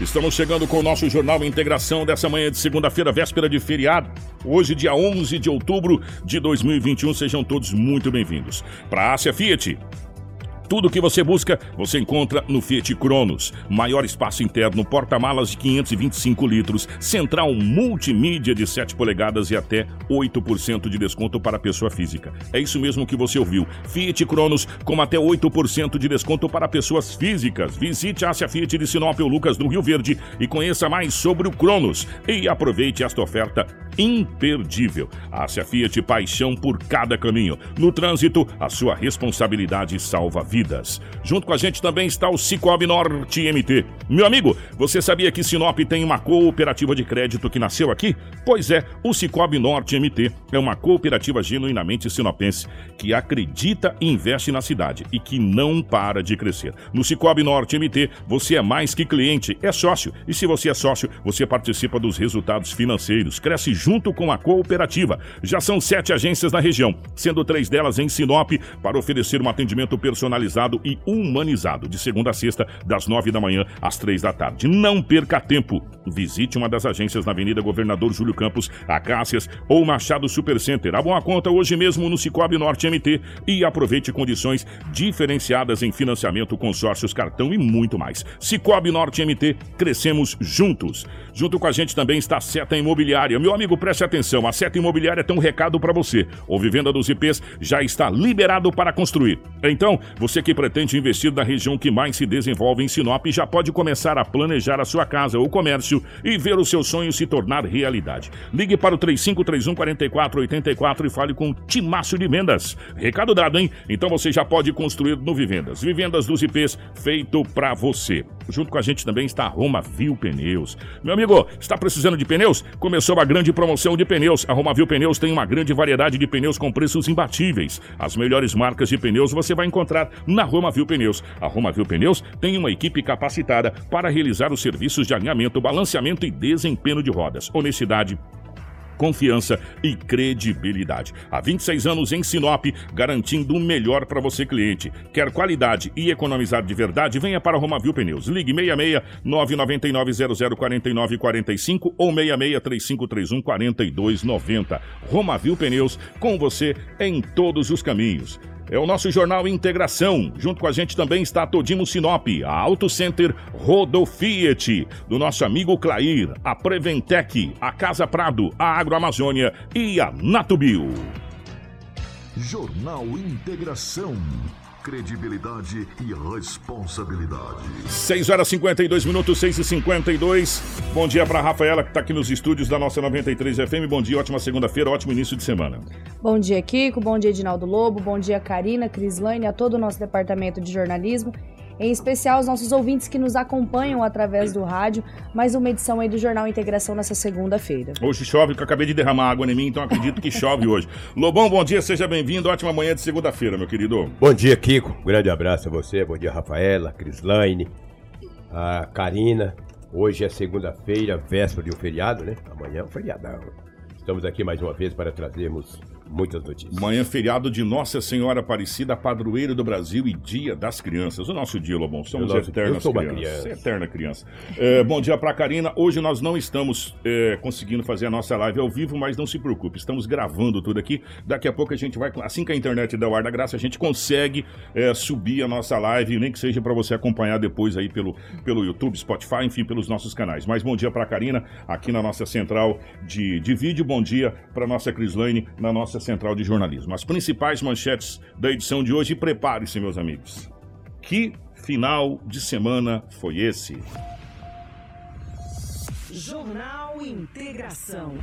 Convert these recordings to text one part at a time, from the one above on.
Estamos chegando com o nosso Jornal Integração dessa manhã de segunda-feira, véspera de feriado. Hoje, dia 11 de outubro de 2021. Sejam todos muito bem-vindos. Para a Ásia Fiat, tudo o que você busca, você encontra no Fiat Cronos. Maior espaço interno, porta-malas de 525 litros, central multimídia de 7 polegadas e até 8% de desconto para pessoa física. É isso mesmo que você ouviu. Fiat Cronos com até 8% de desconto para pessoas físicas. Visite a Ásia Fiat de Sinop ou Lucas do Rio Verde e conheça mais sobre o Cronos. E aproveite esta oferta imperdível. Ásia Fiat, paixão por cada caminho. No trânsito, a sua responsabilidade salva vidas. Junto com a gente também está o Cicobi Norte MT. Meu amigo, você sabia que Sinop tem uma cooperativa de crédito que nasceu aqui? Pois é, o Cicobi Norte MT é uma cooperativa genuinamente sinopense que acredita e investe na cidade e que não para de crescer. No Cicobi Norte MT, você é mais que cliente, é sócio. E se você é sócio, você participa dos resultados financeiros, cresce junto com a cooperativa. Já são sete agências na região, sendo três delas em Sinop, para oferecer um atendimento personalizado e humanizado, de segunda a sexta, das nove da manhã às três da tarde. Não perca tempo. Visite uma das agências na Avenida Governador Júlio Campos, Acácias ou Machado Supercenter. Abra uma conta hoje mesmo no Cicobi Norte MT e aproveite condições diferenciadas em financiamento, consórcios, cartão e muito mais. Cicobi Norte MT, crescemos juntos. Junto com a gente também está a Seta Imobiliária. Meu amigo, preste atenção, a Seta Imobiliária tem um recado para você. O Vivenda dos IPs já está liberado para construir. Então, você que pretende investir na região que mais se desenvolve em Sinop já pode começar a planejar a sua casa ou comércio e ver o seu sonho se tornar realidade. Ligue para o 3531 4484 e fale com Timácio de Vendas. Recado dado, hein? Então você já pode construir no Vivendas. Vivendas dos IPs feito para você. Junto com a gente também está a Roma Viu Pneus. Meu amigo, está precisando de pneus? Começou a grande promoção de pneus. A Roma Viu Pneus tem uma grande variedade de pneus com preços imbatíveis. As melhores marcas de pneus você vai encontrar na Roma Viu Pneus. A Roma Viu Pneus tem uma equipe capacitada para realizar os serviços de alinhamento, balanceamento e desempenho de rodas. Honestidade, confiança e credibilidade. Há 26 anos em Sinop, garantindo o melhor para você, cliente. Quer qualidade e economizar de verdade? Venha para Romavil Pneus. Ligue 66 999 0049 45 ou 66 3531 4290. Romavil Pneus, com você em todos os caminhos. É o nosso jornal Integração. Junto com a gente também está Todimo Sinop, a Auto Center Rodofiat, do nosso amigo Clair, a Preventec, a Casa Prado, a Agroamazônia e a Natubio. Jornal Integração credibilidade e responsabilidade. 6 horas 52 minutos, 6 e 52. Bom dia para Rafaela, que está aqui nos estúdios da nossa 93 FM. Bom dia, ótima segunda-feira, ótimo início de semana. Bom dia, Kiko. Bom dia, Edinaldo Lobo. Bom dia, Karina, Crislane, a todo o nosso departamento de jornalismo em especial aos nossos ouvintes que nos acompanham através do rádio, mais uma edição aí do Jornal Integração nessa segunda-feira. Hoje chove, que eu acabei de derramar água em mim, então acredito que chove hoje. Lobão, bom dia, seja bem-vindo, ótima manhã de segunda-feira, meu querido. Bom dia, Kiko, um grande abraço a você, bom dia, Rafaela, Crislaine, a Karina. Hoje é segunda-feira, véspera de um feriado, né? Amanhã é um feriadão. Estamos aqui mais uma vez para trazermos muitas notícias. Manhã feriado de Nossa Senhora Aparecida, padroeira do Brasil e Dia das Crianças. O nosso dia, Lobão, somos nosso, eternas crianças. criança. Eterna criança. É, bom dia pra Karina. Hoje nós não estamos é, conseguindo fazer a nossa live ao vivo, mas não se preocupe, estamos gravando tudo aqui. Daqui a pouco a gente vai, assim que a internet der o ar da graça, a gente consegue é, subir a nossa live, nem que seja para você acompanhar depois aí pelo, pelo YouTube, Spotify, enfim, pelos nossos canais. Mas bom dia pra Karina, aqui na nossa central de, de vídeo. Bom dia pra nossa Crislane, na nossa central de jornalismo. As principais manchetes da edição de hoje, prepare-se, meus amigos. Que final de semana foi esse? Jornal Integração.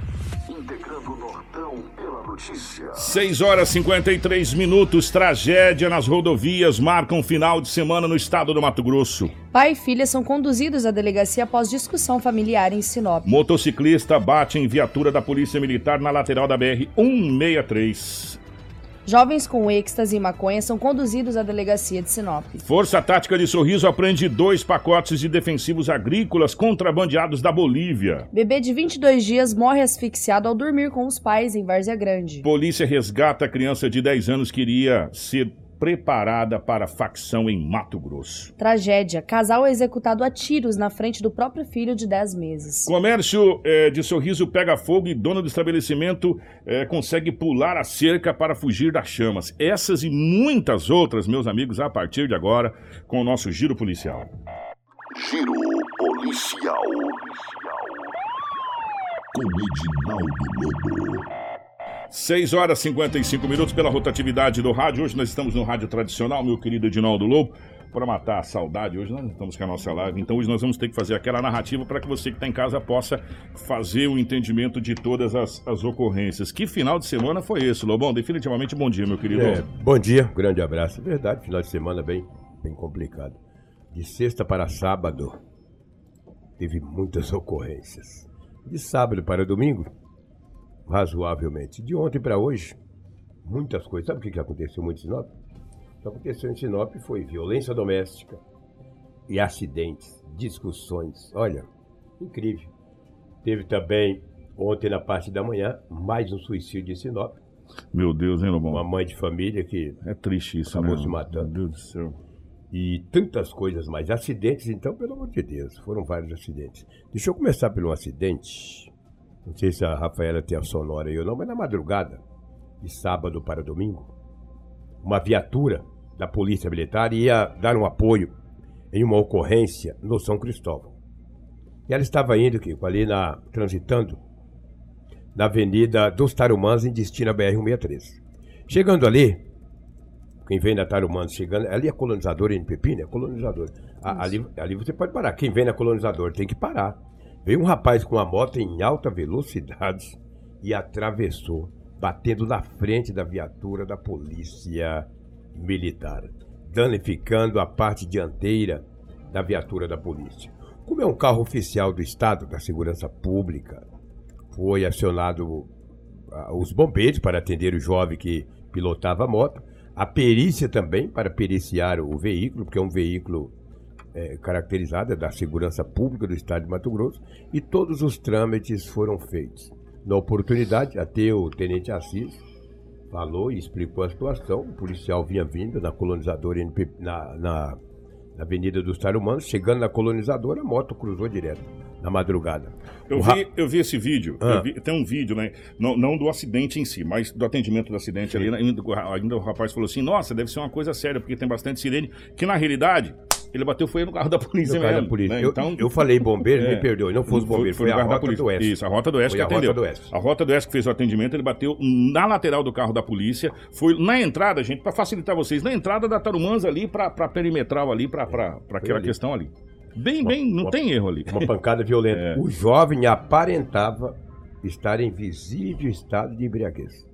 Integrando o Nortão pela notícia. 6 horas e 53 minutos. Tragédia nas rodovias marcam final de semana no estado do Mato Grosso. Pai e filha são conduzidos à delegacia após discussão familiar em Sinop. Motociclista bate em viatura da Polícia Militar na lateral da BR 163. Jovens com êxtase e maconha são conduzidos à delegacia de Sinop. Força Tática de Sorriso apreende dois pacotes de defensivos agrícolas contrabandeados da Bolívia. Bebê de 22 dias morre asfixiado ao dormir com os pais em Várzea Grande. Polícia resgata a criança de 10 anos que iria ser preparada para facção em Mato Grosso. Tragédia. Casal é executado a tiros na frente do próprio filho de 10 meses. Comércio eh, de Sorriso pega fogo e dono do estabelecimento eh, consegue pular a cerca para fugir das chamas. Essas e muitas outras, meus amigos, a partir de agora, com o nosso giro policial. Giro policial. Com Edinaldo Lobo. 6 horas e 55 minutos pela rotatividade do rádio. Hoje nós estamos no rádio tradicional, meu querido Edinaldo Lobo. Para matar a saudade, hoje nós estamos com a nossa live, então hoje nós vamos ter que fazer aquela narrativa para que você que está em casa possa fazer o entendimento de todas as, as ocorrências. Que final de semana foi esse, Lobão? Definitivamente bom dia, meu querido. É, bom dia, grande abraço. Verdade, final de semana bem, bem complicado. De sexta para sábado, teve muitas ocorrências. De sábado para domingo, razoavelmente. De ontem para hoje, muitas coisas. Sabe o que que aconteceu muito em Sinop? O que aconteceu em Sinop foi violência doméstica e acidentes, discussões. Olha, incrível. Teve também, ontem na parte da manhã, mais um suicídio em Sinop. Meu Deus, hein, Lobão? Uma mãe de família que É triste isso, Acabou né? se matando. Meu Deus do céu. e tantas coisas mais. Acidentes, então, pelo amor de Deus, foram vários acidentes. Deixa eu começar um acidente. Não sei se a Rafaela tem a sonora aí ou não, mas na madrugada, de sábado para domingo, uma viatura da Polícia Militar ia dar um apoio em uma ocorrência no São Cristóvão. E ela estava indo, Kiko, ali na, transitando na Avenida dos Tarumãs em destino à BR-163. Chegando ali, quem vem na Tarumãs chegando, ali é colonizador NPP, né? Colonizador. A- ali, ali você pode parar. Quem vem na colonizador tem que parar. Veio um rapaz com uma moto em alta velocidade e atravessou, batendo na frente da viatura da polícia militar, danificando a parte dianteira da viatura da polícia. Como é um carro oficial do Estado da Segurança Pública, foi acionado ah, os bombeiros para atender o jovem que pilotava a moto, a perícia também para periciar o veículo, porque é um veículo é da segurança pública do estado de Mato Grosso, e todos os trâmites foram feitos. Na oportunidade, até o tenente Assis falou e explicou a situação. O policial vinha vindo na colonizadora NP na, na, na Avenida dos Tarumanos, chegando na colonizadora, a moto cruzou direto na madrugada. Eu ra- vi, eu vi esse vídeo, Ah. vi- tem um vídeo, né? Não, não do acidente em si, mas do atendimento do acidente ali. né? Ainda, ainda o rapaz falou assim: nossa, deve ser uma coisa séria, porque tem bastante sirene. Que na realidade, ele bateu foi no carro da polícia No mesmo. da polícia. né? Eu, Então, eu falei bombeiro, É. me perdoe, não foi os bombeiros, foi, no a carro da rota polícia. do Oeste. Isso, a Rota do Oeste Foi que a Rota atendeu. do Oeste. A Rota do Oeste que fez o atendimento, ele bateu na lateral do carro da polícia. Foi na entrada, gente, para facilitar vocês, na entrada da Tarumãs ali, pra, pra perimetral ali, pra aquela ali. questão ali. Bem, bem, não uma- tem erro ali. Uma pancada violenta. É. O jovem aparentava estar em visível estado de embriaguez.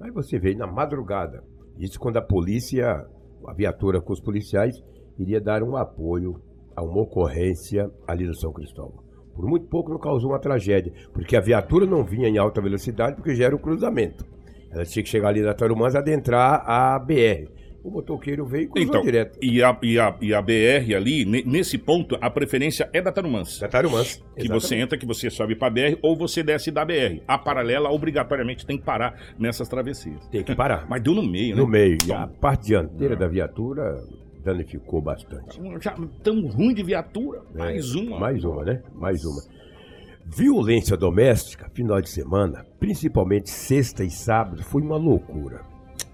Aí você veio na madrugada. Isso quando a polícia, a viatura com os policiais, iria dar um apoio a uma ocorrência ali no São Cristóvão. Por muito pouco não causou uma tragédia, porque a viatura não vinha em alta velocidade porque já era um cruzamento. Ela tinha que chegar ali na Tarumãs e adentrar a BR. O motoqueiro veio e cruzou Então, direto. e a, e, a, e a BR ali, ne- nesse ponto, a preferência é da Tarumãs. Da Tarumãs. Que você entra, que você sobe pra BR ou você desce da BR. A paralela, obrigatoriamente, tem que parar nessas travessias. Tem que parar. Mas deu no meio, né? No meio. E Então, a parte dianteira da viatura danificou bastante. Já tão ruim de viatura. É, Mais uma. Mais uma, né? Mais uma. Violência doméstica, final de semana, principalmente sexta e sábado, foi uma loucura.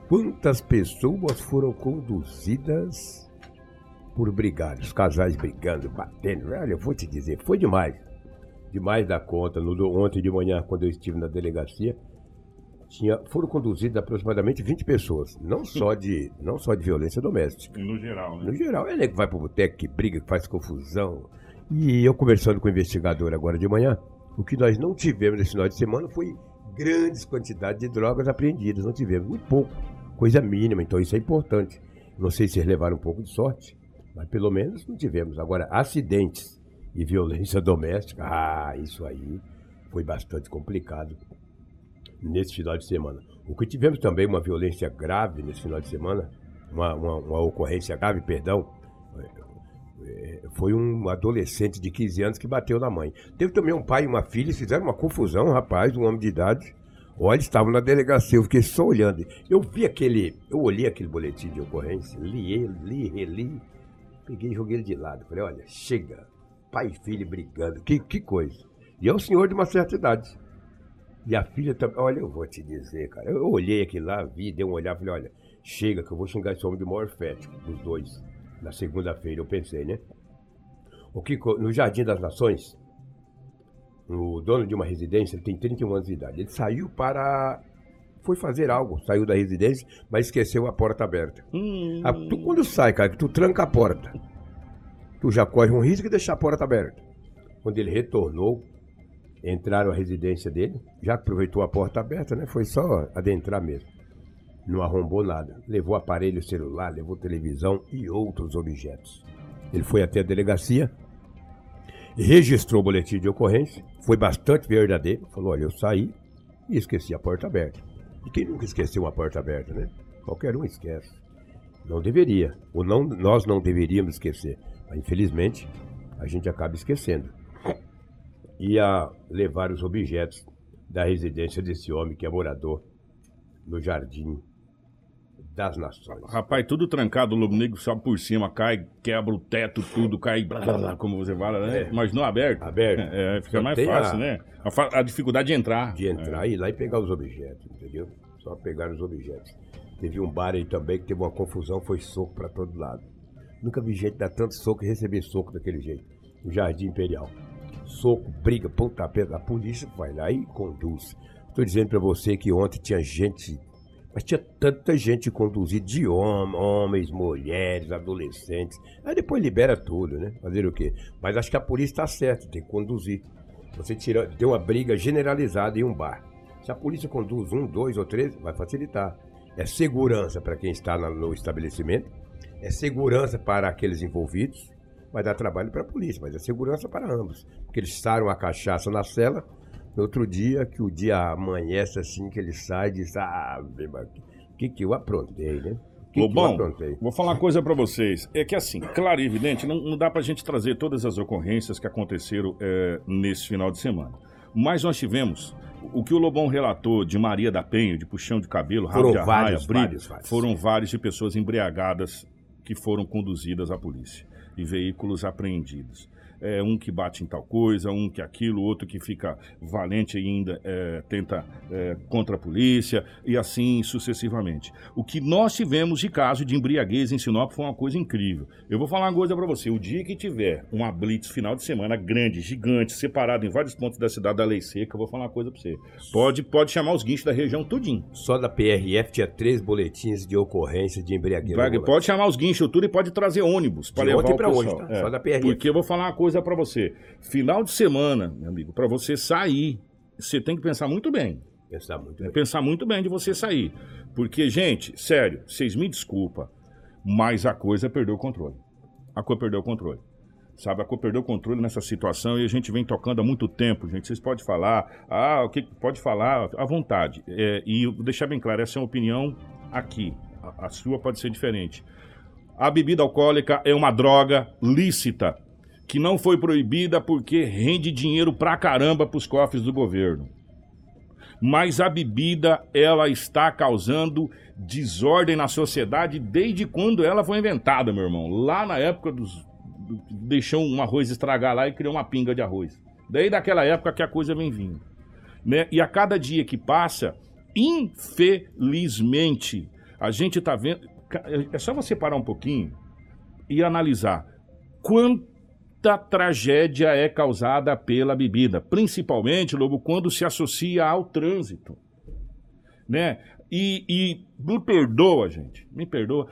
Quantas pessoas foram conduzidas por brigar? Os casais brigando, batendo. Olha, eu vou te dizer, foi demais. Demais da conta. No, ontem de manhã, quando eu estive na delegacia, tinha, foram conduzidas aproximadamente 20 pessoas, não só de, não só de violência doméstica. No geral, né? No geral, é que vai pro boteco, que briga, que faz confusão. E eu conversando com o investigador agora de manhã, o que nós não tivemos nesse final de semana foi grandes quantidades de drogas apreendidas. Não tivemos, muito pouco, coisa mínima, então isso é importante. Não sei se eles levaram um pouco de sorte, mas pelo menos não tivemos. Agora, acidentes e violência doméstica, ah, isso aí foi bastante complicado nesse final de semana. O que tivemos também uma violência grave nesse final de semana, uma, uma, uma ocorrência grave, perdão, é, foi um adolescente de 15 anos que bateu na mãe. Teve também um pai e uma filha, fizeram uma confusão, um rapaz, um homem de idade. Olha, estavam na delegacia, eu fiquei só olhando. Eu vi aquele, eu olhei aquele boletim de ocorrência, li, li, reli, peguei e joguei ele de lado. Falei, olha, chega, pai e filho brigando, que, que coisa. E é um senhor de uma certa idade. E a filha também, olha, eu vou te dizer, cara. Eu olhei aqui lá, vi, dei um olhar, falei, olha, chega que eu vou xingar esse homem de maior fético, dos dois. Na segunda-feira, eu pensei, né? O que no Jardim das Nações, o dono de uma residência, ele tem 31 anos de idade. Ele saiu para. Foi fazer algo, saiu da residência, mas esqueceu a porta aberta. Hum. Ah, tu, quando sai, cara, que tu tranca a porta, tu já corre um risco de deixar a porta aberta. Quando ele retornou, entraram à residência dele, já aproveitou a porta aberta, né? Foi só adentrar mesmo. Não arrombou nada. Levou aparelho celular, levou televisão e outros objetos. Ele foi até a delegacia, registrou o boletim de ocorrência, foi bastante verdadeiro, falou, olha, eu saí e esqueci a porta aberta. E quem nunca esqueceu uma porta aberta, né? Qualquer um esquece. Não deveria, ou não, nós não deveríamos esquecer. Mas infelizmente, a gente acaba esquecendo. Ia levar os objetos da residência desse homem que é morador no jardim das nações. Rapaz, tudo trancado, o lobo negro sobe por cima, cai, quebra o teto, tudo, cai, blá, blá, blá, como você fala, né? É. Mas não aberto. Aberto. É, fica Só mais fácil, a- né? A, a dificuldade de entrar. de entrar e ir lá e pegar os objetos, entendeu? Só pegar os objetos. Teve um bar aí também que teve uma confusão, foi soco pra todo lado. Nunca vi gente dar tanto soco e receber soco daquele jeito. No Jardim Imperial. Soco, briga, pontapé. A polícia vai lá e conduz. Estou dizendo pra você que ontem tinha gente, mas tinha tanta gente conduzida de hom homens, mulheres, adolescentes. Aí depois libera tudo, né? Fazer o quê? Mas acho que a polícia está certa, tem que conduzir. Você tira, tem uma briga generalizada em um bar. Se a polícia conduz um, dois ou três, vai facilitar. É segurança para quem está no estabelecimento, é segurança para aqueles envolvidos, vai dar trabalho para a polícia, mas é segurança para ambos. Porque eles saram a cachaça na cela, no outro dia, que o dia amanhece assim, que ele sai e diz, ah, o que, que eu aprontei, né? O que, que eu Lobão, aprontei? vou falar uma coisa pra vocês. É que assim, claro e evidente, não, não dá pra gente trazer todas as ocorrências que aconteceram é, nesse final de semana. Mas nós tivemos o que o Lobão relatou de Maria da Penha, de puxão de cabelo, rabo Foram de arraia, vários, briga, vários, vários. foram vários de pessoas embriagadas que foram conduzidas à polícia e veículos apreendidos. É, um que bate em tal coisa, um que aquilo, outro que fica valente e ainda é, tenta é, contra a polícia e assim sucessivamente. O que nós tivemos de caso de embriaguez em Sinop foi uma coisa incrível. Eu vou falar uma coisa pra você: o dia que tiver uma blitz final de semana grande, gigante, separado em vários pontos da cidade da Lei Seca, eu vou falar uma coisa pra você. Pode, pode chamar os guinchos da região tudinho. Só da PRF tinha três boletins de ocorrência de embriaguez. Pode chamar os guinchos tudo e pode trazer ônibus para levar ontem o pra hoje, pessoal. tá? Só da PRF. Porque eu vou falar uma coisa pra você. Final de semana, meu amigo, pra você sair, você tem que pensar muito bem. Pensar muito É bem. pensar muito bem de você sair. Porque, gente, sério, vocês me desculpa, mas a coisa perdeu o controle. A coisa perdeu o controle. Sabe, a coisa perdeu o controle nessa situação e a gente vem tocando há muito tempo, gente. Vocês podem falar, ah, o que pode falar à vontade. É, e deixar bem claro, essa é uma opinião aqui. A, a sua pode ser diferente. A bebida alcoólica é uma droga lícita que não foi proibida porque rende dinheiro pra caramba pros cofres do governo mas a bebida ela está causando desordem na sociedade desde quando ela foi inventada, meu irmão. Lá na época dos do- deixou um arroz estragar lá e criou uma pinga de arroz. Daí daquela época que a coisa vem vindo, né? E a cada dia que passa, infelizmente, a gente tá vendo, é só você parar um pouquinho e analisar quanta tragédia é causada pela bebida, principalmente, Lobo, quando se associa ao trânsito. né? E, e me perdoa, gente, me perdoa.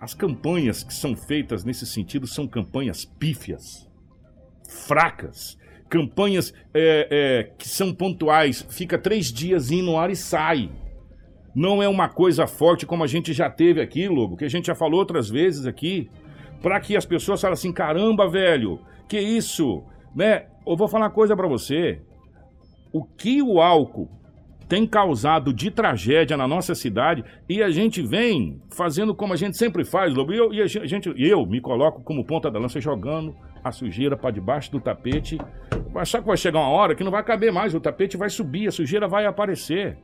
As campanhas que são feitas nesse sentido são campanhas pífias, fracas, campanhas é, é, que são pontuais, fica três dias indo no ar e sai. Não é uma coisa forte como a gente já teve aqui, Lobo, que a gente já falou outras vezes aqui, para que as pessoas falem assim, caramba, velho, que isso, né? Eu vou falar uma coisa para você. O que o álcool tem causado de tragédia na nossa cidade e a gente vem fazendo como a gente sempre faz, Lobo. E eu, e a gente, eu me coloco como ponta da lança jogando a sujeira para debaixo do tapete. Só que vai chegar uma hora que não vai caber mais, o tapete vai subir, a sujeira vai aparecer.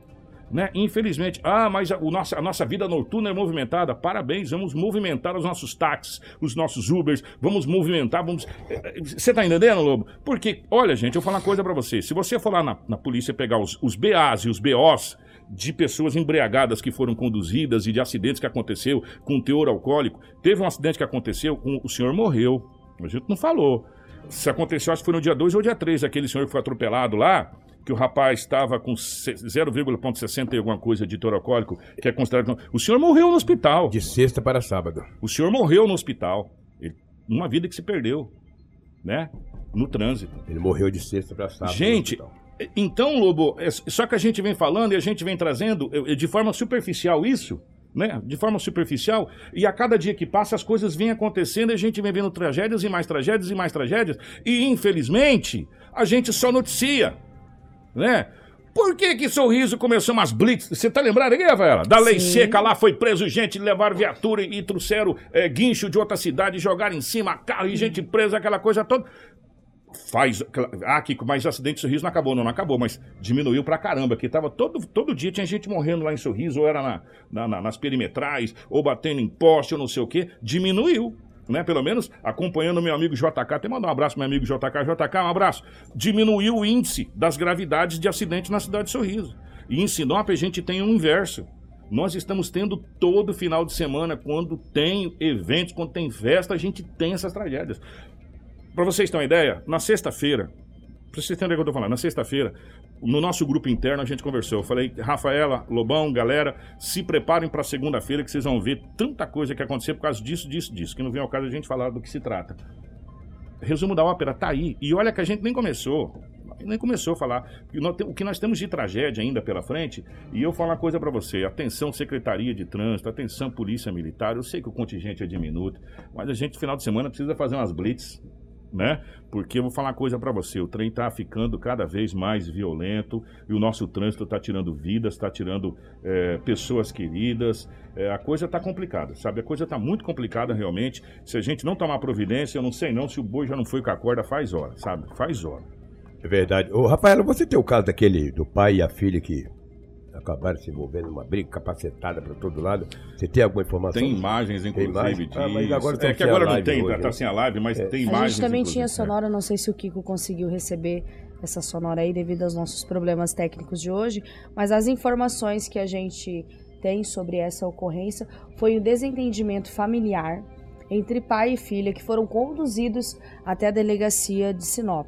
Né? Infelizmente, ah, mas a, o nossa, a nossa vida noturna é movimentada. Parabéns, vamos movimentar os nossos táxis, os nossos Ubers, vamos movimentar, vamos. Você tá entendendo, Lobo? Porque, olha, gente, eu vou falar uma coisa para você. Se você for lá na, na polícia pegar os, os BAs e os BOs de pessoas embriagadas que foram conduzidas e de acidentes que aconteceu com teor alcoólico, teve um acidente que aconteceu, com, o senhor morreu. A gente não falou. Se aconteceu, acho que foi no dia 2 ou dia 3, aquele senhor que foi atropelado lá que o rapaz estava com 0,60 e alguma coisa de torocólico, que é considerado. O senhor morreu no hospital. De sexta para sábado. O senhor morreu no hospital. Ele... Uma vida que se perdeu, né? No trânsito. Ele morreu de sexta para sábado. Gente, então, Lobo, é só que a gente vem falando e a gente vem trazendo de forma superficial isso. Né? De forma superficial, e a cada dia que passa as coisas vêm acontecendo e a gente vem vendo tragédias e mais tragédias e mais tragédias, e infelizmente a gente só noticia né? Por que que Sorriso começou umas blitz? Você tá lembrado aqui, Rafaela? Da lei Sim. seca lá, foi preso gente, levaram viatura e, e trouxeram é, guincho de outra cidade, jogaram em cima carro e gente presa, aquela coisa toda. Faz. Ah, Kiko, mas o acidente de Sorriso não acabou, não, não acabou, mas diminuiu pra caramba, que tava todo, todo dia tinha gente morrendo lá em Sorriso, ou era na, na, na nas perimetrais, ou batendo em poste, ou não sei o quê. Diminuiu né? Pelo menos acompanhando meu amigo JK. Até mandar um abraço meu amigo JK. JK, um abraço. Diminuiu o índice das gravidades de acidente na cidade de Sorriso. E em Sinop a gente tem o um inverso. Nós estamos tendo todo final de semana, quando tem eventos, quando tem festa, a gente tem essas tragédias. Para vocês terem uma ideia, na sexta-feira, para vocês entenderem o que eu estou falando, na sexta-feira, no nosso grupo interno a gente conversou. Eu falei, Rafaela, Lobão, galera, se preparem para segunda-feira que vocês vão ver tanta coisa que aconteceu por causa disso, disso, disso, que não vem ao caso a gente falar do que se trata. Resumo da ópera tá aí. E olha que a gente nem começou. Nem começou a falar. O que nós temos de tragédia ainda pela frente. E eu falo uma coisa para você: atenção, Secretaria de Trânsito, atenção, Polícia Militar. Eu sei que o contingente é diminuto, mas a gente, final de semana, precisa fazer umas blitz né? Porque eu vou falar uma coisa para você, o trem está ficando cada vez mais violento e o nosso trânsito está tirando vidas, está tirando é, pessoas queridas. É, a coisa está complicada, sabe? A coisa está muito complicada realmente. Se a gente não tomar providência, eu não sei não se o boi já não foi com a corda faz hora, sabe? Faz hora. É verdade. Ô, Rafaela, você tem o caso daquele do pai e a filha que acabaram se envolvendo numa briga capacetada para todo lado. Você tem alguma informação? Tem imagens, inclusive, tem imagem? Ah, mas agora é que agora não tem, hoje, tá, tá sem a live, mas é. tem imagens. A gente também tinha sonora, não sei se o Kiko conseguiu receber essa sonora aí devido aos nossos problemas técnicos de hoje, mas as informações que a gente tem sobre essa ocorrência foi o desentendimento familiar entre pai e filha que foram conduzidos até a delegacia de Sinop.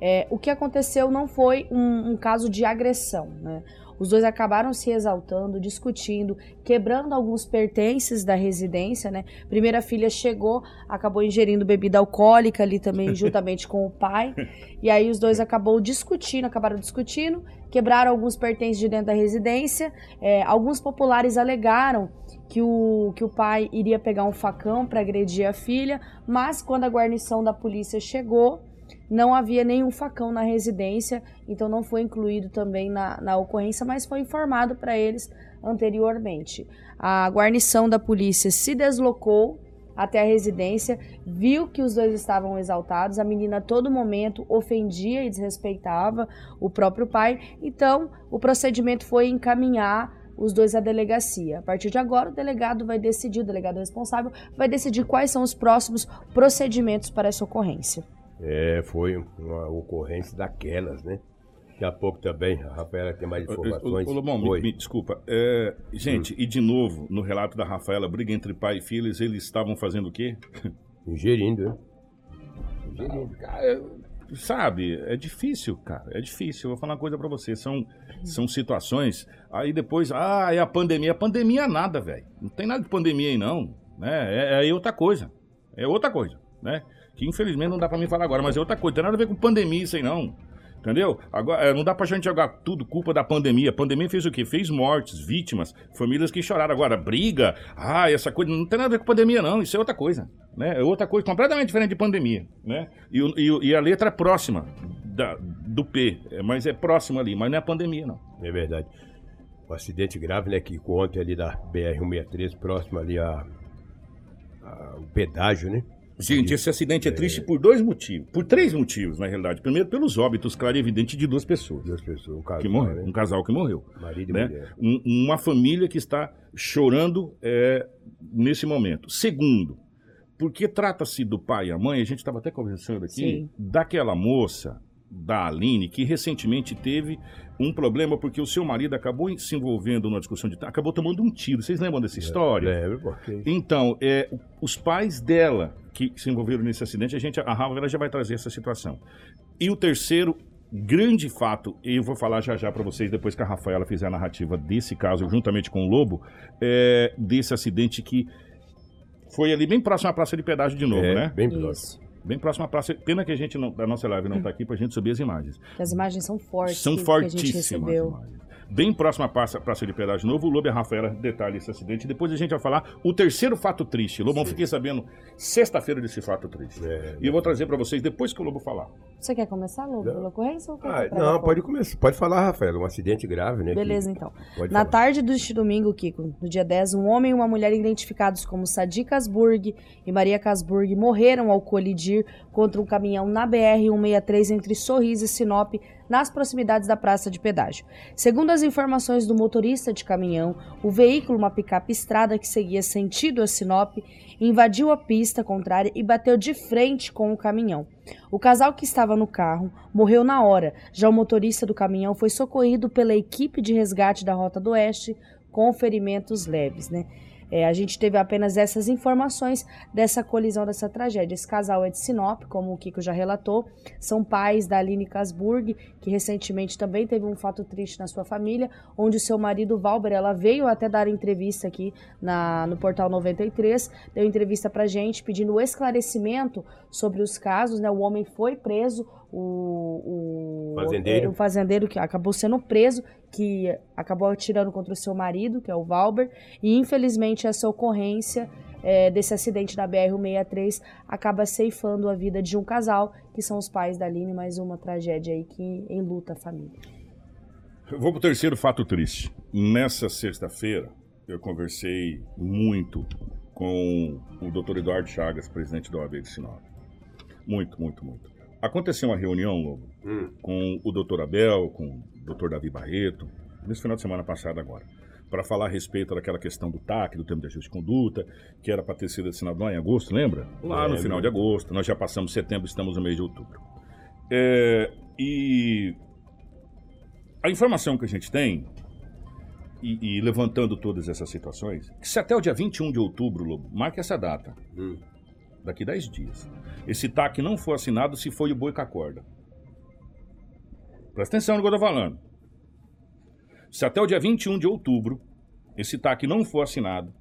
É, o que aconteceu não foi um, um caso de agressão, né? Os dois acabaram se exaltando, discutindo, quebrando alguns pertences da residência, né? Primeira filha chegou, acabou ingerindo bebida alcoólica ali também, juntamente com o pai. E aí os dois acabou discutindo, acabaram discutindo, quebraram alguns pertences de dentro da residência. É, alguns populares alegaram que o, que o pai iria pegar um facão para agredir a filha, mas quando a guarnição da polícia chegou, não havia nenhum facão na residência, então não foi incluído também na, na ocorrência, mas foi informado para eles anteriormente. A guarnição da polícia se deslocou até a residência, viu que os dois estavam exaltados, a menina a todo momento ofendia e desrespeitava o próprio pai, então o procedimento foi encaminhar os dois à delegacia. A partir de agora, o delegado vai decidir, o delegado responsável vai decidir quais são os próximos procedimentos para essa ocorrência. É, foi uma ocorrência daquelas, né? Daqui a pouco também, a Rafaela tem mais informações. Ô, Lobão, me, me, desculpa. É, gente, hum. e de novo, no relato da Rafaela, briga entre pai e filhos, eles estavam fazendo o quê? Ingerindo, né? Ingerindo. Ah, cara, sabe, é difícil, cara. É difícil. Eu vou falar uma coisa pra você. São, são situações. Aí depois, ah, é a pandemia. A pandemia é nada, velho. Não tem nada de pandemia aí, não. Né? É, é outra coisa. É outra coisa, né? Que infelizmente não dá pra mim falar agora, mas é outra coisa. Tem nada a ver com pandemia isso aí, não. Entendeu? Agora, é, não dá pra gente jogar tudo culpa da pandemia. A pandemia fez o quê? Fez mortes, vítimas, famílias que choraram. Agora, briga, ah, essa coisa, não tem nada a ver com pandemia, não. Isso é outra coisa. Né? É outra coisa completamente diferente de pandemia. Né? E, o- e o- e a letra é próxima da- do P, é, mas é próxima ali, mas não é pandemia, não. É verdade. Um acidente grave, né? Que ontem ali da BR-163, próximo ali a, a- o pedágio, né? Gente, esse acidente é triste por dois motivos. Por três motivos, na realidade. Primeiro, pelos óbitos, claro e evidente, de duas pessoas. Duas pessoas, um casal, que morreu, né? um casal que morreu. Marido e né? mulher. Um- uma família que está chorando é, nesse momento. Segundo, porque trata-se do pai e a mãe, a gente estava até conversando aqui, Sim. daquela moça, da Aline, que recentemente teve um problema porque o seu marido acabou se envolvendo numa discussão de. acabou tomando um tiro. Vocês lembram dessa história? Lembro, porque... Então, é, os pais dela que se envolveram nesse acidente, a gente, a Rafa ela já vai trazer essa situação. E o terceiro grande fato, e eu vou falar já já para vocês depois que a Rafaela fizer a narrativa desse caso, juntamente com o Lobo, é, desse acidente que foi ali bem próximo à praça de pedágio de novo, é, né? bem próximo. Bem próximo à praça. Pena que a gente não, da nossa live não tá aqui pra gente subir as imagens. Que as imagens são fortes. São que, que a gente fortíssimas recebeu. Bem próximo à praça, praça de pedágio novo, o Lobo e a Rafaela detalham esse acidente. Depois a gente vai falar o terceiro fato triste. Lobão, fiquei sabendo sexta-feira desse fato triste. É, E eu vou trazer pra vocês depois que o Lobo falar. Você quer começar, Lobo, Não. pela ocorrência? Ou quer Ah, que não, pode começar. Pode falar, Rafael. Um acidente grave, né? que- Beleza, então. Pode Na falar. tarde deste domingo, Kiko, no dia 10, um homem e uma mulher identificados como Sadi Casburg e Maria Casburg morreram ao colidir contra um caminhão na BR-163 entre Sorriso e Sinop, nas proximidades da praça de pedágio. Segundo as informações do motorista de caminhão, o veículo, uma picape estrada que seguia sentido a Sinop, invadiu a pista contrária e bateu de frente com o caminhão. O casal que estava no carro morreu na hora. Já o motorista do caminhão foi socorrido pela equipe de resgate da Rota do Oeste com ferimentos leves, né? É, a gente teve apenas essas informações dessa colisão, dessa tragédia. Esse casal é de Sinop, como o Kiko já relatou. São pais da Aline Casburg, que recentemente também teve um fato triste na sua família, onde o seu marido Valber, ela veio até dar entrevista aqui na, no Portal 93, deu entrevista pra gente pedindo esclarecimento sobre os casos, né? O homem foi preso, o, o Fazendeiro. o fazendeiro que acabou sendo preso, que acabou atirando contra o seu marido, que é o Valber, e infelizmente essa ocorrência é, desse acidente na BR-163 acaba ceifando a vida de um casal, que são os pais da Aline, mais uma tragédia aí que enluta a família. Eu vou pro terceiro fato triste. Nessa sexta-feira, eu conversei muito com o Dr. Eduardo Chagas, presidente da OAB de Sinop. Muito, muito, muito. Aconteceu uma reunião, Lobo, Hum. com o Dr. Abel, com o Dr. Davi Barreto, nesse final de semana passado agora, para falar a respeito daquela questão do TAC, do termo de ajuste de conduta, que era para ter sido assinado lá em agosto, lembra? Lá no Lembro. final de agosto, nós já passamos setembro, estamos no mês de outubro. É, e a informação que a gente tem, e, e levantando todas essas situações, que se até o dia 21 de outubro, Lobo, marque essa data, Hum. Daqui 10 dias, esse TAC não for assinado se foi o boi com a corda. Presta atenção no que eu tô falando. Se até o dia 21 de outubro esse TAC não for assinado,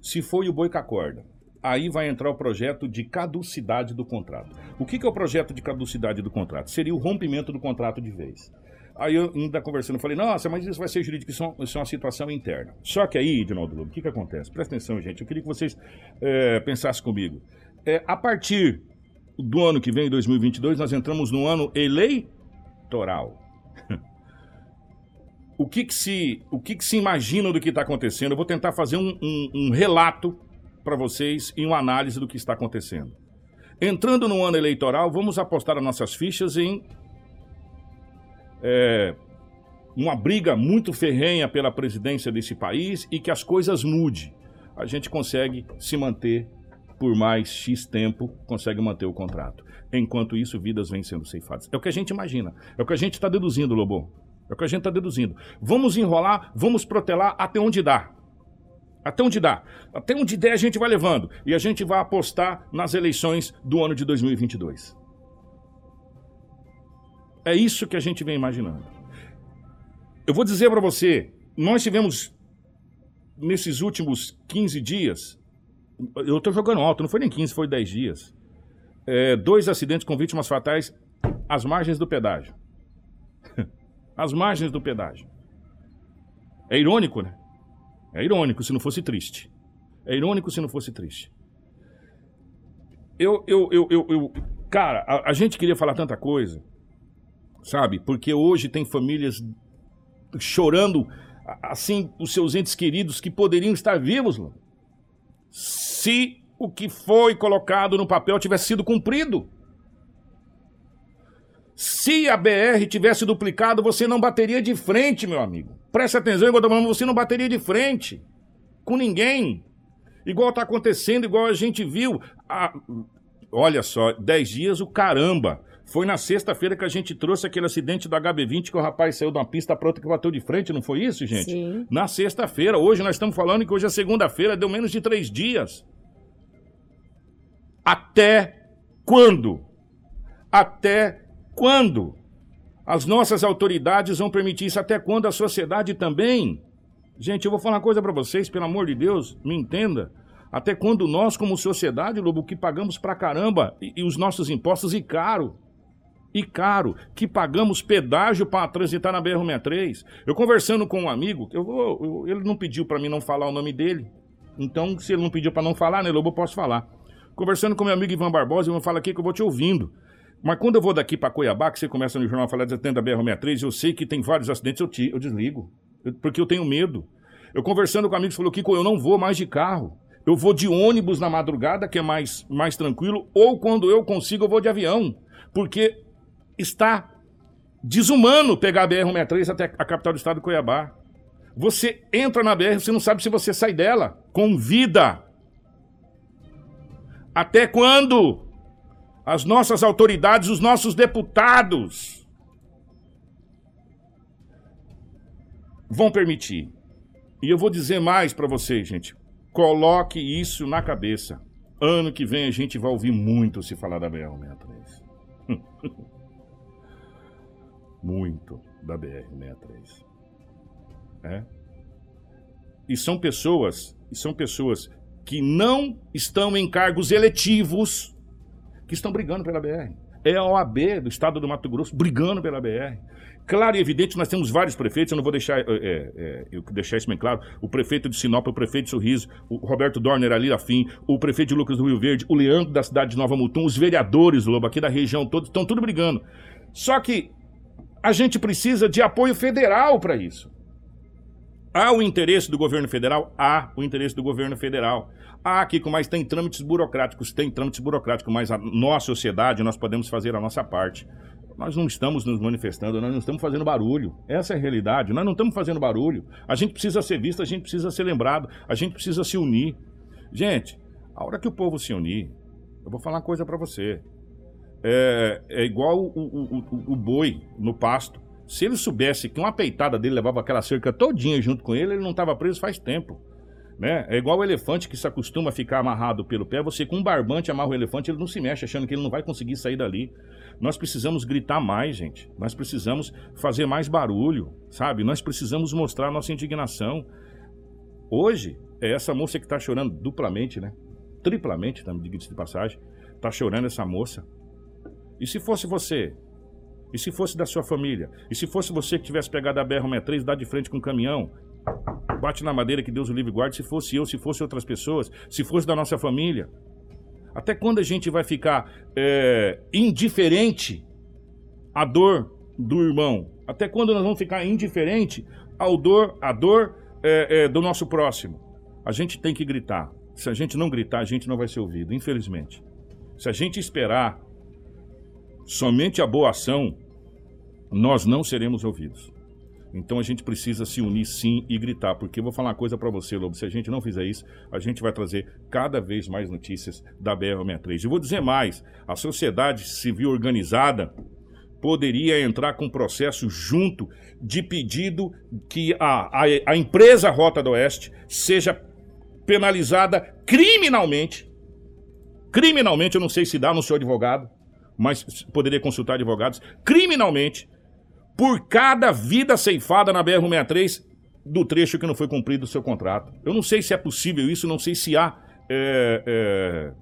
se foi o boi com a corda, aí vai entrar o projeto de caducidade do contrato. O que, que é o projeto de caducidade do contrato? Seria o rompimento do contrato de vez. Aí eu ainda conversando, falei, nossa, mas isso vai ser jurídico, isso é isso é uma situação interna. Só que aí, Edinaldo Lobo, o que, que acontece? Presta atenção, gente, eu queria que vocês é, pensassem comigo. É, a partir do ano que vem, 2022, nós entramos no ano eleitoral. o que, que, se, o que, que se imagina do que está acontecendo? Eu vou tentar fazer um, um- um relato para vocês e uma análise do que está acontecendo. Entrando no ano eleitoral, vamos apostar as nossas fichas em é, uma briga muito ferrenha pela presidência desse país e que as coisas mudem. A gente consegue se manter por mais X tempo, consegue manter o contrato. Enquanto isso, vidas vêm sendo ceifadas. É o que a gente imagina. É o que a gente está deduzindo, Lobo. É o que a gente está deduzindo. Vamos enrolar, vamos protelar até onde dá. Até onde dá. Até onde der a gente vai levando. E a gente vai apostar nas eleições do ano de 2022. É isso que a gente vem imaginando. Eu vou dizer para você, nós tivemos nesses últimos 15 dias, eu tô jogando alto, não foi nem 15, foi 10 dias. É, dois acidentes com vítimas fatais às margens do pedágio. às margens do pedágio. É irônico, né? É irônico se não fosse triste. É irônico se não fosse triste. Eu, eu, eu, eu, eu cara, a, a gente queria falar tanta coisa, sabe? Porque hoje tem famílias chorando, assim, os seus entes queridos que poderiam estar vivos, se o que foi colocado no papel tivesse sido cumprido. Se a BR tivesse duplicado, você não bateria de frente, meu amigo. Preste atenção, igual eu falando, você não bateria de frente com ninguém. Igual está acontecendo, igual a gente viu. Ah, olha só, 10 dias o caramba. Foi na sexta-feira que a gente trouxe aquele acidente do HB20 que o rapaz saiu de uma pista para outra que bateu de frente, não foi isso, gente? Sim. Na sexta-feira. Hoje nós estamos falando que hoje é segunda-feira, deu menos de três dias. Até quando? Até quando? As nossas autoridades vão permitir isso? Até quando a sociedade também? Gente, eu vou falar uma coisa para vocês, pelo amor de Deus, me entenda. Até quando nós, como sociedade, Lobo, que pagamos pra caramba e, e os nossos impostos e caro, e caro, que pagamos pedágio para transitar na BR-63. Eu conversando com um amigo, eu eu, ele não pediu para mim não falar o nome dele. Então, se ele não pediu para não falar, né, Lobo, eu posso falar. Conversando com meu amigo Ivan Barbosa, Ivan fala aqui que eu vou te ouvindo. Mas quando eu vou daqui para Cuiabá, que você começa no jornal a falar de acidente da BR-63, eu sei que tem vários acidentes, eu, te, eu desligo. Eu, porque eu tenho medo. Eu conversando com amigos, falou, Kiko, eu não vou mais de carro. Eu vou de ônibus na madrugada, que é mais, mais tranquilo, ou quando eu consigo, eu vou de avião. Porque está desumano pegar a BR-163 até a capital do estado de Cuiabá. Você entra na BR, você não sabe se você sai dela com vida. Até quando as nossas autoridades, os nossos deputados vão permitir? E eu vou dizer mais para vocês, gente. Coloque isso na cabeça. Ano que vem a gente vai ouvir muito se falar da BR-163. muito da BR-63. É? E são pessoas, e são pessoas que não estão em cargos eletivos que estão brigando pela BR. É a OAB do estado do Mato Grosso brigando pela BR. Claro e evidente, nós temos vários prefeitos, eu não vou deixar, é, é, eu deixar isso bem claro. O prefeito de Sinop, o prefeito de Sorriso, o Roberto Dorner ali afim, o prefeito de Lucas do Rio Verde, o Leandro da cidade de Nova Mutum, os vereadores, Lobo, aqui da região todos, estão tudo brigando. Só que a gente precisa de apoio federal para isso. Há o interesse do governo federal? Há o interesse do governo federal. Há, Kiko, mas tem trâmites burocráticos, tem trâmites burocráticos, mas a nossa sociedade, nós podemos fazer a nossa parte. Nós não estamos nos manifestando, nós não estamos fazendo barulho. Essa é a realidade. Nós não estamos fazendo barulho. A gente precisa ser visto, a gente precisa ser lembrado, a gente precisa se unir. Gente, a hora que o povo se unir, eu vou falar uma coisa para você é, é igual o, o, o, o, boi no pasto. Se ele soubesse que uma peitada dele levava aquela cerca todinha junto com ele, ele não estava preso faz tempo. Né? É igual o elefante que se acostuma a ficar amarrado pelo pé. Você com um barbante amarra o elefante, ele não se mexe, achando que ele não vai conseguir sair dali. Nós precisamos gritar mais, gente. Nós precisamos fazer mais barulho, sabe? Nós precisamos mostrar nossa indignação. Hoje, é essa moça que está chorando duplamente, né? Triplamente, também, diga de passagem. Está chorando essa moça. E se fosse você? E se fosse da sua família? E se fosse você que tivesse pegado a BR-63 dá de frente com um caminhão? Bate na madeira que Deus o livre guarde. Se fosse eu, se fosse outras pessoas, se fosse da nossa família. Até quando a gente vai ficar é, indiferente à dor do irmão? Até quando nós vamos ficar indiferente ao dor, à dor é, é, do nosso próximo? A gente tem que gritar. Se a gente não gritar, a gente não vai ser ouvido, infelizmente. Se a gente esperar somente a boa ação, nós não seremos ouvidos. Então a gente precisa se unir sim e gritar, porque eu vou falar uma coisa para você, Lobo, se a gente não fizer isso, a gente vai trazer cada vez mais notícias da BR-63. E vou dizer mais, a sociedade civil organizada poderia entrar com processo junto de pedido que a, a, a empresa Rota do Oeste seja penalizada criminalmente. Criminalmente, eu não sei se dá, não sou advogado, mas poderia consultar advogados criminalmente por cada vida ceifada na BR-163 do trecho que não foi cumprido o seu contrato. Eu não sei se é possível isso, não sei se há é, é,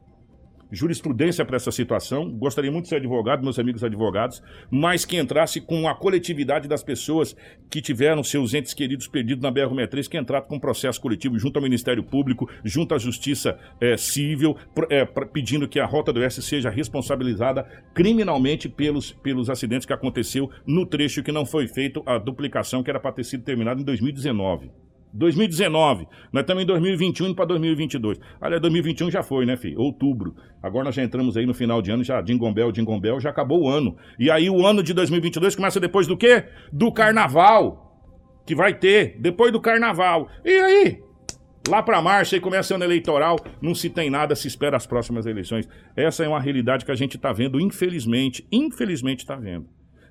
jurisprudência para essa situação. Gostaria muito de ser advogado, meus amigos advogados, mas que entrasse com a coletividade das pessoas que tiveram seus entes queridos perdidos na BR-63, que entrasse com um processo coletivo junto ao Ministério Público, junto à Justiça é, Civil, é, pra, pedindo que a Rota do Oeste seja responsabilizada criminalmente pelos, pelos acidentes que aconteceu no trecho que não foi feito a duplicação que era para ter sido terminada em 2019. 2019. Nós estamos em 2021 para 2022. Aliás, 2021 já foi, né, filho? Outubro. Agora nós já entramos aí no final de ano, já Jingle Bell, já acabou o ano. E aí o ano de 2022 começa depois do quê? Do carnaval. Que vai ter, depois do carnaval. E aí? Lá para março, aí começa o ano eleitoral, não se tem nada, se espera as próximas eleições. Essa é uma realidade que a gente está vendo, infelizmente, infelizmente está vendo.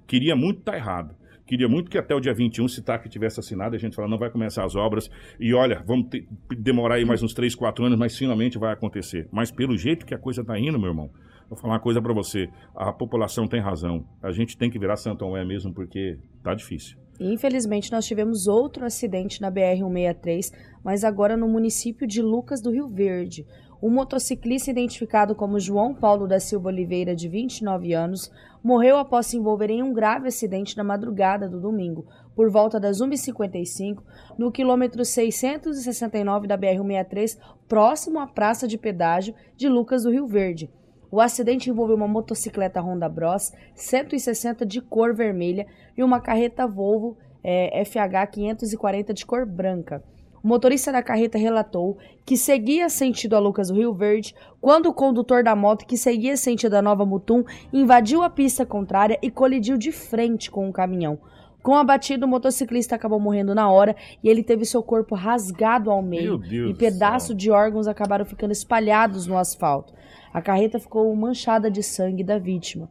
Queria muito estar tá errado. Queria muito que até o dia 21, se TAC tivesse assinado, a gente fala, não vai começar as obras. E olha, vamos ter, demorar aí mais uns 3, 4 anos, mas finalmente vai acontecer. Mas pelo jeito que a coisa está indo, meu irmão, vou falar uma coisa para você. A população tem razão. A gente tem que virar Santo Tomé mesmo, porque tá difícil. Infelizmente, nós tivemos outro acidente na BR-163, mas agora no município de Lucas do Rio Verde. Um motociclista identificado como João Paulo da Silva Oliveira, de 29 anos, morreu após se envolver em um grave acidente na madrugada do domingo, por volta das 1h55, no quilômetro 669 da BR-163, próximo à praça de pedágio de Lucas do Rio Verde. O acidente envolveu uma motocicleta Honda Bros 160 de cor vermelha e uma carreta Volvo FH 540 de cor branca. O motorista da carreta relatou que seguia sentido a Lucas do Rio Verde quando o condutor da moto, que seguia sentido a Nova Mutum, invadiu a pista contrária e colidiu de frente com o um caminhão. Com a batida, o motociclista acabou morrendo na hora e ele teve seu corpo rasgado ao meio e pedaços de órgãos acabaram ficando espalhados no asfalto. A carreta ficou manchada de sangue da vítima.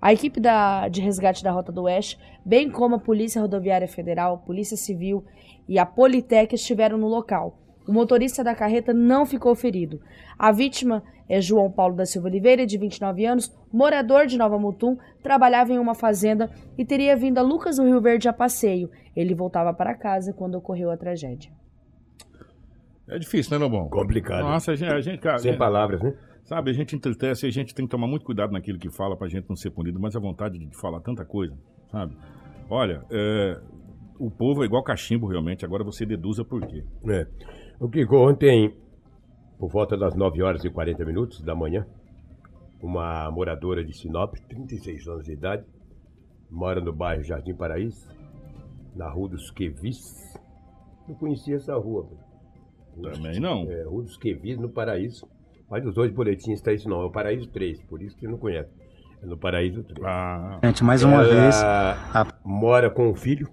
A equipe da, de resgate da Rota do Oeste, bem como a Polícia Rodoviária Federal, Polícia Civil e a Politec estiveram no local. O motorista da carreta não ficou ferido. A vítima é João Paulo da Silva Oliveira, de 29 anos, morador de Nova Mutum, trabalhava em uma fazenda e teria vindo a Lucas do Rio Verde a passeio. Ele voltava para casa quando ocorreu a tragédia. É difícil, né, Lobão? Complicado. Nossa, a gente, a gente cara, Sem é, palavras, né? Sabe, a gente entristece e a gente tem que tomar muito cuidado naquilo que fala pra gente não ser punido, mas a vontade de falar tanta coisa, sabe? Olha, é, o povo é igual cachimbo, realmente. Agora você deduza por quê. É. O que ontem, por volta das 9 horas e 40 minutos da manhã, uma moradora de Sinop, 36 anos de idade, mora no bairro Jardim Paraíso, na Rua dos Quevis. Não conhecia essa rua. Também não. É, Rua dos Quevis, no Paraíso. Mas os dois boletins está isso não, é o Paraíso 3, por isso que não conhece. É no Paraíso 3. Ah, Gente, mais uma Ela vez, mora com o filho.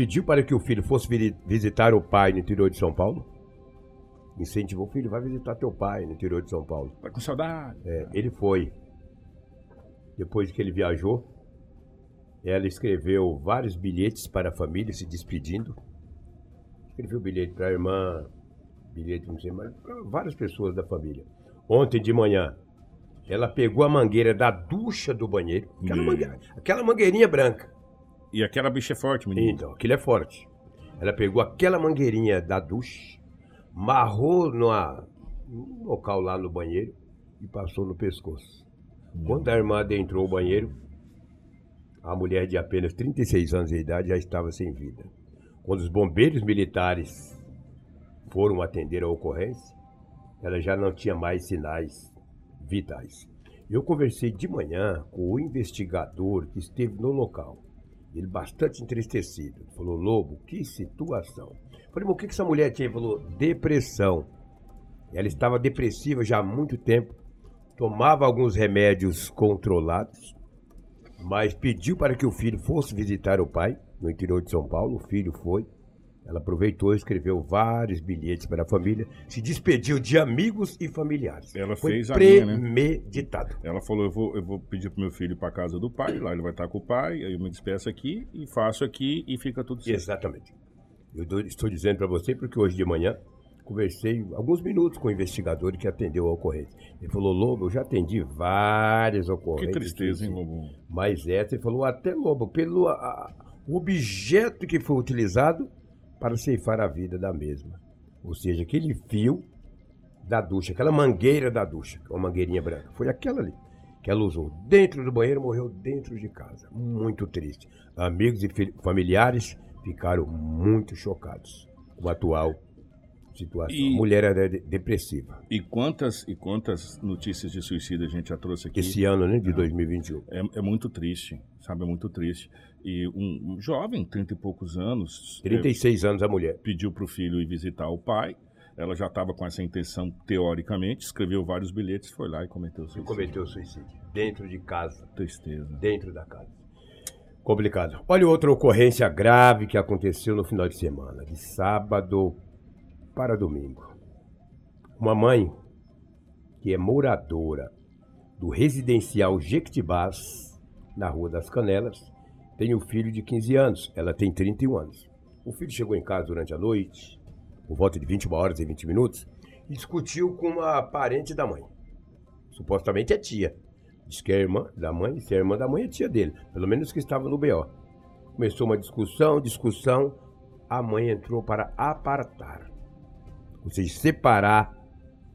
Pediu para que o filho fosse vi- visitar o pai no interior de São Paulo. Incentivou o filho, vai visitar teu pai no interior de São Paulo. tá com saudade. É, ele foi. Depois que ele viajou, ela escreveu vários bilhetes para a família se despedindo. Escreveu bilhete para a irmã, bilhete não sei mais, para várias pessoas da família. Ontem de manhã, ela pegou a mangueira da ducha do banheiro, aquela, mangueira- aquela mangueirinha branca. E aquela bicha é forte, menino. Então, aquilo é forte. Ela pegou aquela mangueirinha da ducha, marrou numa, num local lá no banheiro e passou no pescoço. Quando a irmã adentrou o banheiro, a mulher de apenas 36 anos de idade já estava sem vida. Quando os bombeiros militares foram atender a ocorrência, ela já não tinha mais sinais vitais. Eu conversei de manhã com o investigador que esteve no local. Ele bastante entristecido. Falou, Lobo, que situação. Falei, mas o que essa mulher tinha? Ele falou, depressão. Ela estava depressiva já há muito tempo, tomava alguns remédios controlados, mas pediu para que o filho fosse visitar o pai no interior de São Paulo. O filho foi. Ela aproveitou e escreveu vários bilhetes para a família, se despediu de amigos e familiares. Ela Foi fez a minha, né? premeditado. Ela falou: eu vou, eu vou pedir pro meu filho ir pra casa do pai, lá ele vai estar com o pai, aí eu me despeço aqui e faço aqui e fica tudo certo. Exatamente. Eu estou dizendo para você porque hoje de manhã, conversei alguns minutos com o investigador que atendeu a ocorrência. Ele falou, Lobo, eu já atendi várias Que ocorrências. tristeza, hein, Lobo? Mas essa, ele falou, até Lobo, pelo a- o objeto que foi utilizado para ceifar a vida da mesma. Ou seja, aquele fio da ducha, aquela mangueira da ducha, uma mangueirinha branca. Foi aquela ali que ela usou dentro do banheiro, morreu dentro de casa. Muito triste. Amigos e familiares ficaram muito chocados com a atual situação. E- A mulher era de- depressiva. E quantas e quantas notícias de suicídio a gente já trouxe aqui? Esse ano, né, de 2021. É, é muito triste, sabe? É muito triste. E um, um jovem, 30 e poucos anos, é, 36 anos a mulher. pediu para o filho ir visitar o pai. Ela já estava com essa intenção, teoricamente, escreveu vários bilhetes, foi lá e cometeu E suicídio. cometeu suicídio. Dentro de casa. Tristeza. dentro da casa. Complicado. Olha outra ocorrência grave que aconteceu no final de semana, de sábado para domingo. Uma mãe que é moradora do residencial Jequitibás, na Rua das Canelas, tem um filho de 15 anos, ela tem 31 anos. O filho chegou em casa durante a noite, por volta de 21 horas e 20 minutos, e discutiu com uma parente da mãe. Supostamente é tia. Diz que é irmã da mãe, e se é irmã da mãe, é tia dele. Pelo menos que estava no BO. Começou uma discussão, discussão. A mãe entrou para apartar. Ou seja, separar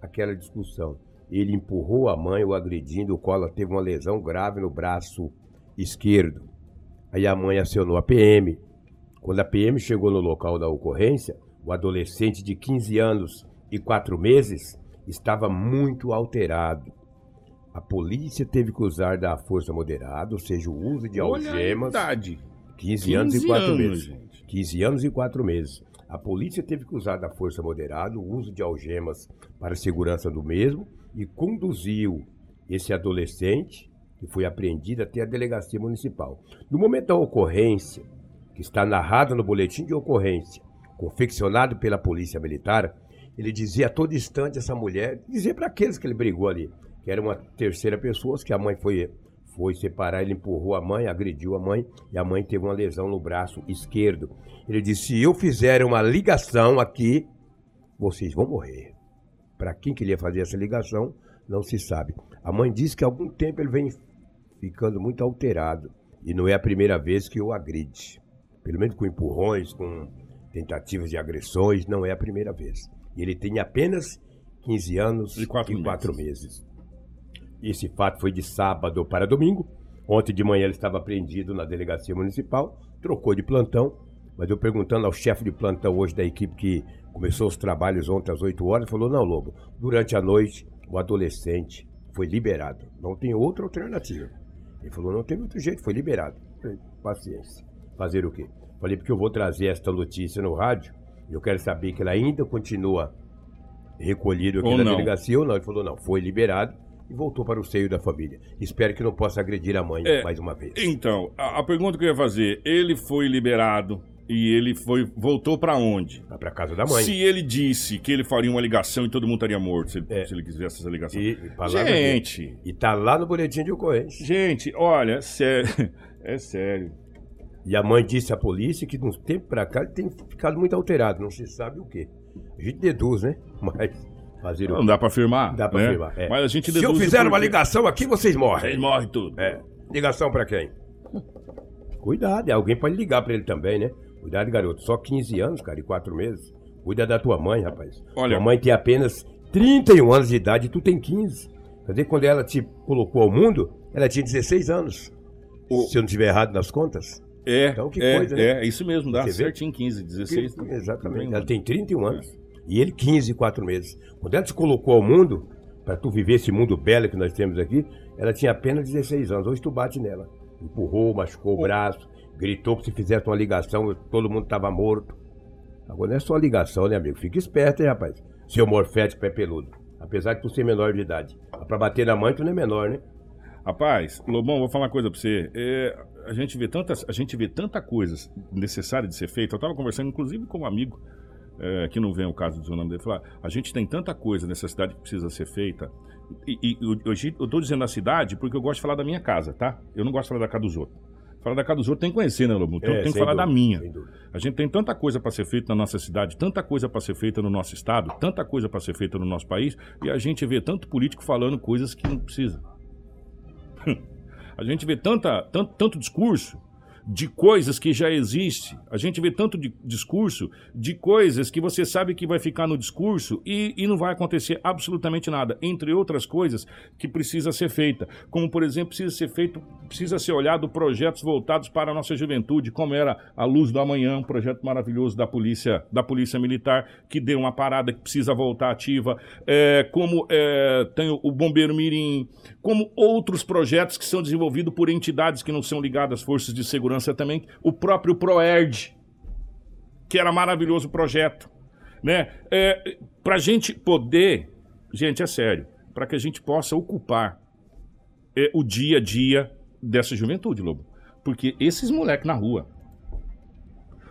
aquela discussão. Ele empurrou a mãe, o agredindo, o qual ela teve uma lesão grave no braço esquerdo. Aí a mãe acionou a PM. Quando a PM chegou no local da ocorrência, o adolescente de 15 anos e 4 meses estava muito alterado. A polícia teve que usar da força moderada, ou seja, o uso de Olha a algemas. idade. 15 anos e 15 4 anos, meses. gente. 15 anos e 4 meses. A polícia teve que usar da força moderada, o uso de algemas para a segurança do mesmo e conduziu esse adolescente, que foi apreendido, até a delegacia municipal. No momento da ocorrência, que está narrado no boletim de ocorrência, confeccionado pela Polícia Militar, ele dizia a todo instante essa mulher, dizia para aqueles que ele brigou ali, que era uma terceira pessoa, que a mãe foi, foi separar, ele empurrou a mãe, agrediu a mãe, e a mãe teve uma lesão no braço esquerdo. Ele disse: se eu fizer uma ligação aqui, vocês vão morrer. Para quem queria fazer essa ligação, não se sabe. A mãe disse que há algum tempo ele vem ficando muito alterado. E não é a primeira vez que o agride. Pelo menos com empurrões, com tentativas de agressões, não é a primeira vez. E ele tem apenas 15 anos E quatro quatro meses. Esse fato foi de sábado para domingo. Ontem de manhã ele estava apreendido na delegacia municipal, trocou de plantão, mas eu perguntando ao chefe de plantão hoje da equipe que começou os trabalhos ontem às 8 horas, falou: não, Lobo, durante a noite o adolescente foi liberado. Não tem outra alternativa. Ele falou: não teve outro jeito, foi liberado. Falei, Paciência. Fazer o quê? Falei, porque eu vou trazer esta notícia no rádio. Eu quero saber que ele ainda continua recolhido aqui Ou na não. delegacia ou não. Ele falou: não, foi liberado e voltou para o seio da família. Espero que não possa agredir a mãe É, mais uma vez. Então, a, a pergunta que eu ia fazer, ele foi liberado e ele foi voltou pra onde? Vai para casa da mãe. Se ele disse que ele faria uma ligação e todo mundo estaria morto se ele, É. se ele quisesse essa ligação. E, e Gente. E tá lá no boletim de ocorrência. gente, olha, sério, é sério. E a mãe disse à polícia que de uns tempos para cá ele tem ficado muito alterado, não se sabe o quê. A gente deduz, né? Mas fazer o Não dá pra afirmar. Dá pra né? afirmar. é. Mas a gente Se eu fizer uma ligação aqui, vocês morrem. Ele morre tudo. É. Ligação pra quem? Cuidado, e alguém pode ligar pra ele também, né? Cuidado, garoto. Só 15 anos, cara, e 4 meses. Cuida da tua mãe, rapaz. Olha- Tua mãe tem apenas 31 anos de idade e tu tem 15. Quer dizer, quando ela te colocou ao mundo, ela tinha 16 anos. O- Se eu não estiver errado nas contas. É, Então, que é, coisa, né? é, é isso mesmo, dá Você vê? certinho 15, 16. Exatamente. Ela tem 31 anos. E ele 15 e 4 meses. Quando ela te colocou ao mundo, pra tu viver esse mundo belo que nós temos aqui, ela tinha apenas 16 anos. Hoje tu bate nela. Empurrou, machucou o braço, gritou que se fizesse uma ligação, todo mundo tava morto. Agora não é só ligação, né, amigo? Fica esperto, hein, rapaz? Seu morfético pé peludo. Apesar de tu ser menor de idade. Pra bater na mãe, tu não é menor, né? Rapaz, Lobão, vou falar uma coisa pra você. É, a, gente vê tantas, a gente vê tanta coisa necessária de ser feita. Eu tava conversando, inclusive, com um amigo, é, que não vem o caso do nome dele, falar, a gente tem tanta coisa nessa cidade que precisa ser feita. E, e eu, hoje eu tô dizendo a cidade porque eu gosto de falar da minha casa, tá? Eu não gosto de falar da casa dos outros. Falar da casa dos outros tem que conhecer, né, Lobo? Então É, tem que falar da dúvida, minha. sem dúvida. A gente tem tanta coisa para ser feita na nossa cidade, tanta coisa para ser feita no nosso estado, tanta coisa para ser feita no nosso país, e a gente vê tanto político falando coisas que não precisa. a gente vê tanta, tanto, tanto discurso de coisas que já existe. A gente vê tanto de discurso de coisas que você sabe que vai ficar no discurso e, e não vai acontecer absolutamente nada. Entre outras coisas que precisa ser feita. Como, por exemplo, precisa ser feito, precisa ser olhado projetos voltados para a nossa juventude, como era a Luz do Amanhã, um projeto maravilhoso da Polícia, da polícia Militar, que deu uma parada que precisa voltar ativa. É, como é, tem o Bombeiro Mirim, como outros projetos que são desenvolvidos por entidades que não são ligadas às forças de segurança também, o próprio ProERD, que era maravilhoso projeto, né? É, para a gente poder, gente, é sério, para que a gente possa ocupar é, o dia a dia dessa juventude, Lobo. Porque esses moleques na rua.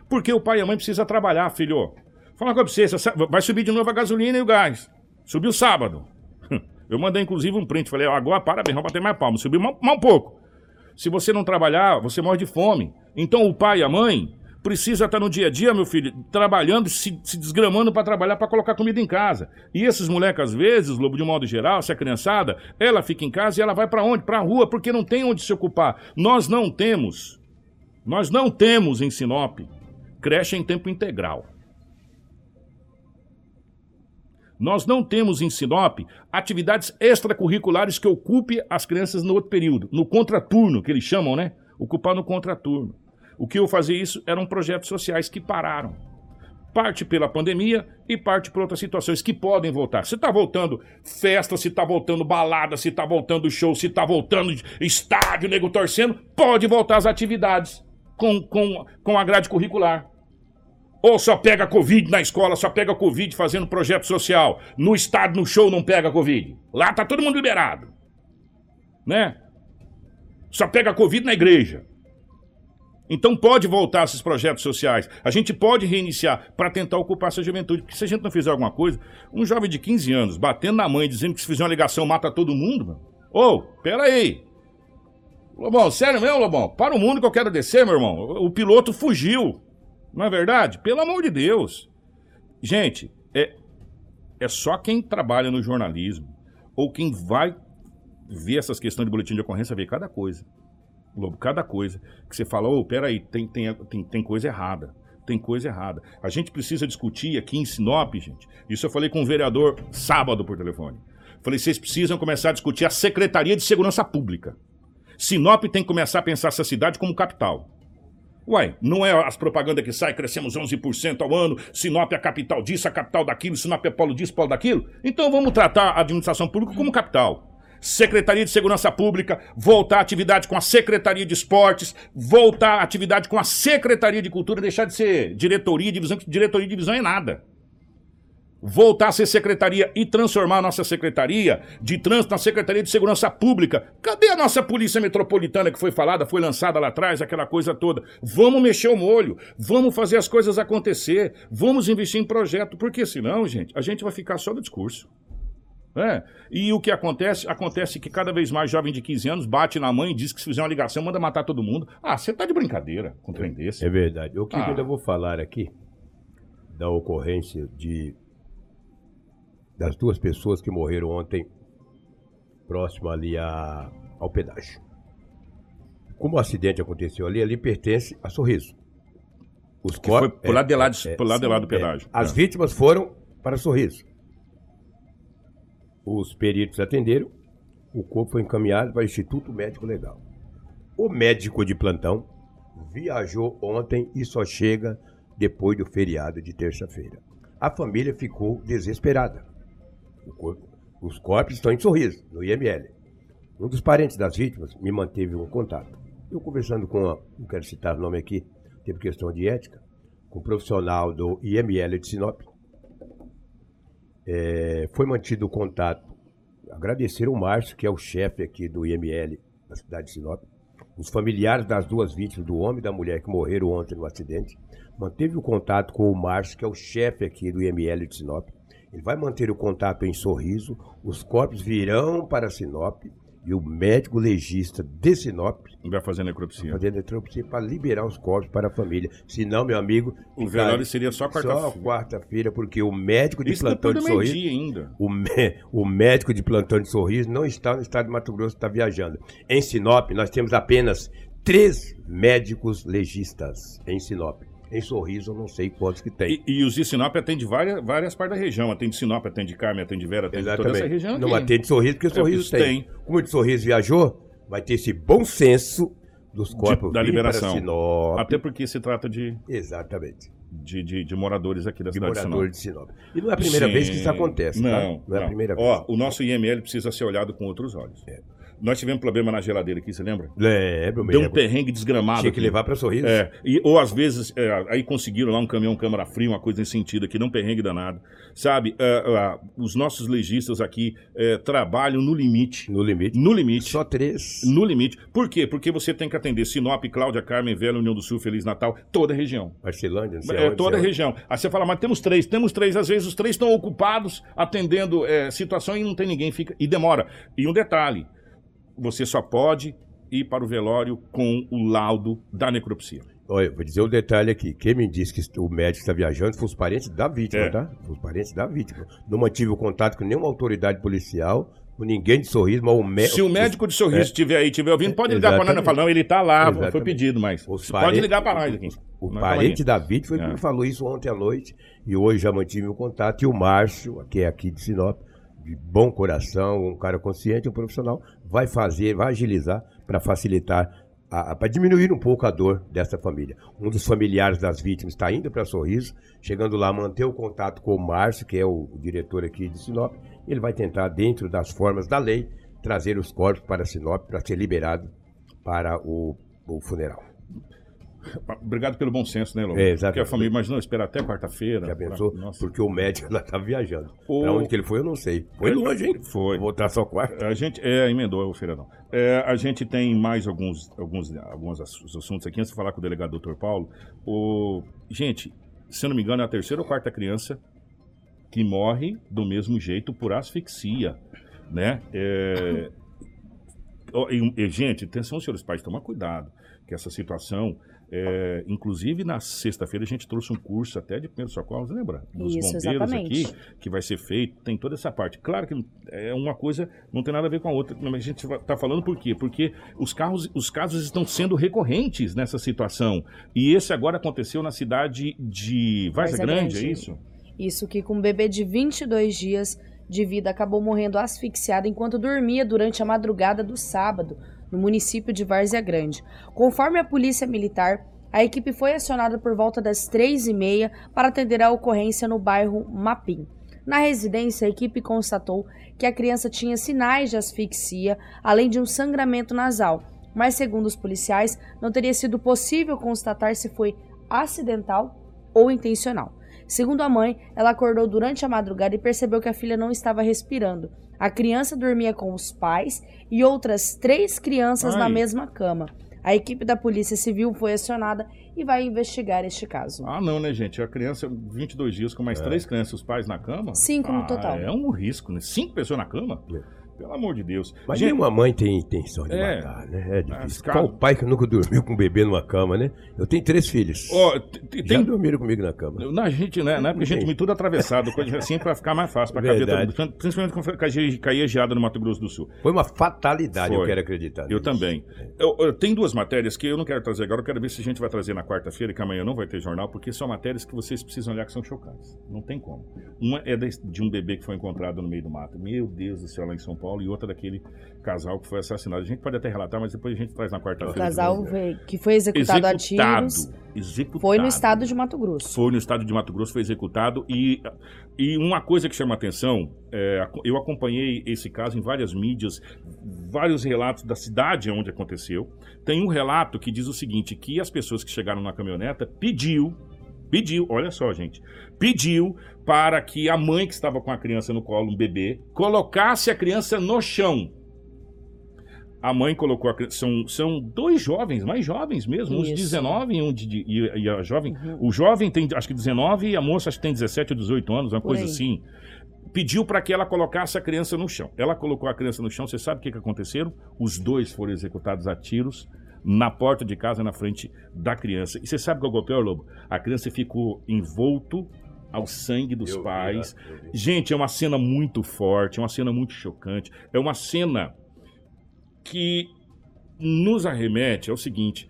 Porque o pai e a mãe precisam trabalhar, filho. Fala pra você, vai subir de novo a gasolina e o gás. Subiu sábado. Eu mandei inclusive um print, falei, ó, agora parabéns, vamos bater mais palmas. Subiu mais um pouco. Se você não trabalhar, você morre de fome. Então o pai e a mãe precisa estar no dia a dia, meu filho, trabalhando, se, se desgramando para trabalhar, para colocar comida em casa. E esses moleques, às vezes, Lobo, de modo geral, se a criançada, ela fica em casa e ela vai para onde? Para a rua, porque não tem onde se ocupar. Nós não temos, nós não temos em Sinop creche em tempo integral. Nós não temos em Sinop atividades extracurriculares que ocupe as crianças no outro período, no contraturno, que eles chamam, né? Ocupar no contraturno. O que eu fazia isso eram projetos sociais que pararam. Parte pela pandemia e parte por outras situações que podem voltar. Se está voltando festa, se está voltando balada, se está voltando show, se está voltando estádio, nego torcendo, pode voltar as atividades com, com, com a grade curricular. Ou só pega Covid na escola, só pega Covid fazendo projeto social. No estádio, no show, não pega Covid. Lá tá todo mundo liberado. Né? Só pega Covid na igreja. Então pode voltar esses projetos sociais. A gente pode reiniciar para tentar ocupar essa juventude. Porque se a gente não fizer alguma coisa, um jovem de 15 anos batendo na mãe, dizendo que se fizer uma ligação mata todo mundo, mano. Ô, pera aí. Lobão, sério mesmo, Lobão? Para o mundo que eu quero descer, meu irmão. O piloto fugiu. Não é verdade? Pelo amor de Deus. Gente, é, é só quem trabalha no jornalismo ou quem vai ver essas questões de boletim de ocorrência ver cada coisa. Lobo, cada coisa. Que você fala, ô, peraí, tem, tem, tem, tem coisa errada. Tem coisa errada. A gente precisa discutir aqui em Sinop, gente. Isso eu falei com o vereador sábado por telefone. Falei, vocês precisam começar a discutir a Secretaria de Segurança Pública. Sinop tem que começar a pensar essa cidade como capital. Uai, não é as propagandas que saem, crescemos 11% ao ano, Sinop é a capital disso, a capital daquilo, Sinop é polo disso, polo daquilo? Então vamos tratar a administração pública como capital. Secretaria de Segurança Pública, voltar a atividade com a Secretaria de Esportes, voltar a atividade com a Secretaria de Cultura, deixar de ser diretoria, divisão, que diretoria divisão é nada. Voltar a ser secretaria e transformar a nossa secretaria de trânsito na Secretaria de Segurança Pública. Cadê a nossa Polícia Metropolitana que foi falada, foi lançada lá atrás, aquela coisa toda? Vamos mexer o molho, vamos fazer as coisas acontecer, vamos investir em projeto, porque senão, gente, a gente vai ficar só no discurso. É. E o que acontece? Acontece que cada vez mais jovem de 15 anos bate na mãe e diz que se fizer uma ligação manda matar todo mundo. Ah, você tá de brincadeira com um trem desse. É verdade. Eu que Ah. ainda vou falar aqui da ocorrência de das duas pessoas que morreram ontem próximo ali a, ao pedágio. Como o acidente aconteceu ali, ali pertence a Sorriso. Os Que foi cor- pro lado de lá, de, é, pro lado, de lá do é, pedágio. As É. vítimas foram para Sorriso. Os peritos atenderam, o corpo foi encaminhado para o Instituto Médico Legal. O médico de plantão viajou ontem e só chega depois do feriado de terça-feira. A família ficou desesperada. Os corpos estão em sorriso, no IML. Um dos parentes das vítimas me manteve um contato. Eu conversando com, não quero citar o nome aqui, teve questão de ética, com um profissional do IML de Sinop. É, foi mantido o contato. Agradecer o Márcio, que é o chefe aqui do IML da cidade de Sinop. Os familiares das duas vítimas, do homem e da mulher que morreram ontem no acidente, manteve o contato com o Márcio, que é o chefe aqui do IML de Sinop. Ele vai manter o contato em Sorriso. Os corpos virão para Sinop e o médico legista de Sinop Vai fazer necropsia. fazer necropsia para liberar os corpos para a família. Senão, meu amigo, O velório seria só só quarta-feira. quarta-feira, porque o médico de Isso plantão de sorriso, ainda. o, mé- o médico de plantão de sorriso não está no estado de Mato Grosso, está viajando. Em Sinop, nós temos apenas três médicos legistas em Sinop. Em Sorriso, eu não sei quantos que tem. E, e os de Sinop atende várias, várias partes da região. Atende Sinop, atende Carme, atende Vera, atende toda essa região Não aqui. atende Sorriso, porque Sorriso isso tem. tem. Como o de Sorriso viajou, vai ter esse bom senso dos corpos da virem liberação. Até porque se trata de, Exatamente. de, de, de moradores aqui da De cidade morador de Sinop. de Sinop. E não é a primeira vez que isso Sim. acontece, não, tá? Não é a primeira Ó, vez. o nosso IML precisa ser olhado com outros olhos. É. Nós tivemos problema na geladeira aqui, você lembra? Lembro, Deu um mesmo. perrengue desgramado. Tinha que aqui. levar para Sorriso. É, e, ou às vezes, é, aí conseguiram lá um caminhão câmara fria, uma coisa nesse sentido aqui, não perrengue danado. Sabe, é, é, os nossos legistas aqui é, trabalham no limite. No limite. No limite. Só três. No limite. Por quê? Porque você tem que atender Sinop, Cláudia, Carmen, Velha, União do Sul, Feliz Natal, toda a região. Marcelândia, não sei É, aonde, toda a região. Aí você fala, mas temos três, temos três. Às vezes os três estão ocupados atendendo situação e não tem ninguém, fica e demora. E um detalhe: você só pode ir para o velório com o laudo da necropsia. Olha, vou dizer um detalhe aqui. Quem me disse que o médico está viajando foi os parentes da vítima, É. tá? Os parentes da vítima. Não mantive o contato com nenhuma autoridade policial, com ninguém de sorriso, mas o médico. Se o médico de sorriso estiver aí, estiver ouvindo, pode ligar para nós. É. Não, fala, não, ele está lá, foi Exatamente. pedido, mas Os parentes- pode ligar para nós aqui. O Nós parente da vítima foi É. quem falou isso ontem à noite. E hoje já mantive o contato. E o Márcio, que é aqui de Sinop, de bom coração, um cara consciente, um profissional, vai fazer, vai agilizar para facilitar, para diminuir um pouco a dor dessa família. Um dos familiares das vítimas está indo para Sorriso, chegando lá, manter o contato com o Márcio, que é o, diretor aqui de Sinop. Ele vai tentar, dentro das formas da lei, trazer os corpos para Sinop para ser liberado para o, o funeral. Obrigado pelo bom senso, né, Lobo? É, exatamente. Porque a família, mas não, esperar até quarta-feira. Já pensou? pra-. Porque o médico lá tá viajando. O- Pra onde que ele foi, eu não sei. Foi Ele- longe, hein? Foi. Vou voltar só quarta. A gente é, emendou o feriadão. É, a gente tem mais alguns, alguns, alguns ass- assuntos aqui. Antes de falar com o delegado Dr. Paulo, o, gente, se eu não me engano, é a terceira ou quarta criança que morre do mesmo jeito por asfixia, né? É, e, e, gente, atenção, senhores pais, tomar cuidado, que essa situação, é, inclusive na sexta-feira a gente trouxe um curso até de primeiros socorros, lembra? Dos Isso, bombeiros exatamente. aqui, que vai ser feito, tem toda essa parte. Claro que é uma coisa, não tem nada a ver com a outra, mas a gente está falando por quê? Porque os, carros, os casos estão sendo recorrentes nessa situação. E esse agora aconteceu na cidade de Várzea Grande, Grande. é isso? Isso que com um bebê de 22 dias de vida acabou morrendo asfixiado enquanto dormia durante a madrugada do sábado, no município de Várzea Grande. Conforme a polícia militar, a equipe foi acionada por volta das três e meia para atender a ocorrência no bairro Mapim. Na residência, a equipe constatou que a criança tinha sinais de asfixia, além de um sangramento nasal, mas segundo os policiais, não teria sido possível constatar se foi acidental ou intencional. Segundo a mãe, ela acordou durante a madrugada e percebeu que a filha não estava respirando. A criança dormia com os pais e outras três crianças Ai. na mesma cama. A equipe da Polícia Civil foi acionada e vai investigar este caso. Ah, não, né, gente? A criança, 22 dias com mais três crianças, os pais na cama? Cinco no Ah, total. É um risco, né? Cinco pessoas na cama? Pelo amor de Deus. Mas Gente, nenhuma mãe tem intenção de É. matar, né? É difícil. caras- Qual pai que nunca dormiu com um bebê numa cama, né? Eu tenho três filhos. ó, t- t- Já tem dormiram comigo na cama. Na gente, né? Na época a gente Tem. me tudo atravessado, coisa assim, pra ficar mais fácil, pra caber Verdade. mundo. Principalmente quando caía, geada no Mato Grosso do Sul. Foi uma fatalidade, Foi. eu quero acreditar. Eu nisso. também. Eu, eu- tem duas matérias que eu não quero trazer agora, eu quero ver se a gente vai trazer na quarta-feira, que amanhã não vai ter jornal, porque são matérias que vocês precisam olhar que são chocantes. Não tem como. Uma é de, de um bebê que foi encontrado no meio do mato. Meu Deus do céu, lá em São Paulo, e outra daquele casal que foi assassinado. A gente pode até relatar, mas depois a gente traz na O quarta-feira. casal foi- que foi executado, a tiros Executado. foi no estado de Mato Grosso. Foi no estado de Mato Grosso, foi executado. E, e uma coisa que chama atenção, é, eu acompanhei esse caso em várias mídias, vários relatos da cidade onde aconteceu. Tem um relato que diz o seguinte, que as pessoas que chegaram na caminhoneta pediu, pediu, olha só, gente, pediu para que a mãe que estava com a criança no colo, um bebê, colocasse a criança no chão. A mãe colocou a criança. São, são dois jovens, mais jovens mesmo, uns Isso. 19 e um de, e, e a jovem. O jovem tem acho que 19 e a moça acho que tem 17 ou 18 anos, uma Por coisa aí. assim. pediu para que ela colocasse a criança no chão. Ela colocou a criança no chão, você sabe o que, que aconteceram? Os dois foram executados a tiros na porta de casa, na frente da criança. E você sabe qual é o pior, Lobo? A criança ficou envolto ao sangue dos Eu pais. Eu vi. Gente, é uma cena muito forte, é uma cena muito chocante. É uma cena que nos arremete ao seguinte: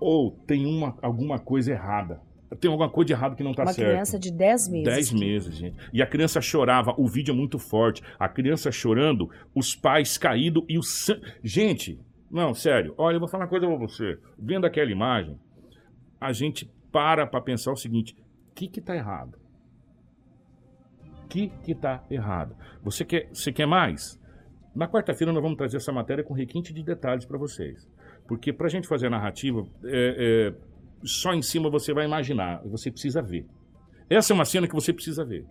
ou tem uma, alguma coisa errada. Tem alguma coisa de errado que não está Uma certo. criança de 10 meses. 10 meses, gente. E a criança chorava, o vídeo é muito forte. A criança chorando, os pais caídos e o sangue. Gente, não, sério, olha, eu vou falar uma coisa pra você. Vendo aquela imagem, a gente para pra pensar o seguinte: que que tá errado? Que que tá errado? Você quer, você quer mais? Na quarta-feira nós vamos trazer essa matéria com requinte de detalhes para vocês. Porque pra gente fazer a narrativa, é, é, só em cima você vai imaginar, você precisa ver. Essa é uma cena que você precisa ver.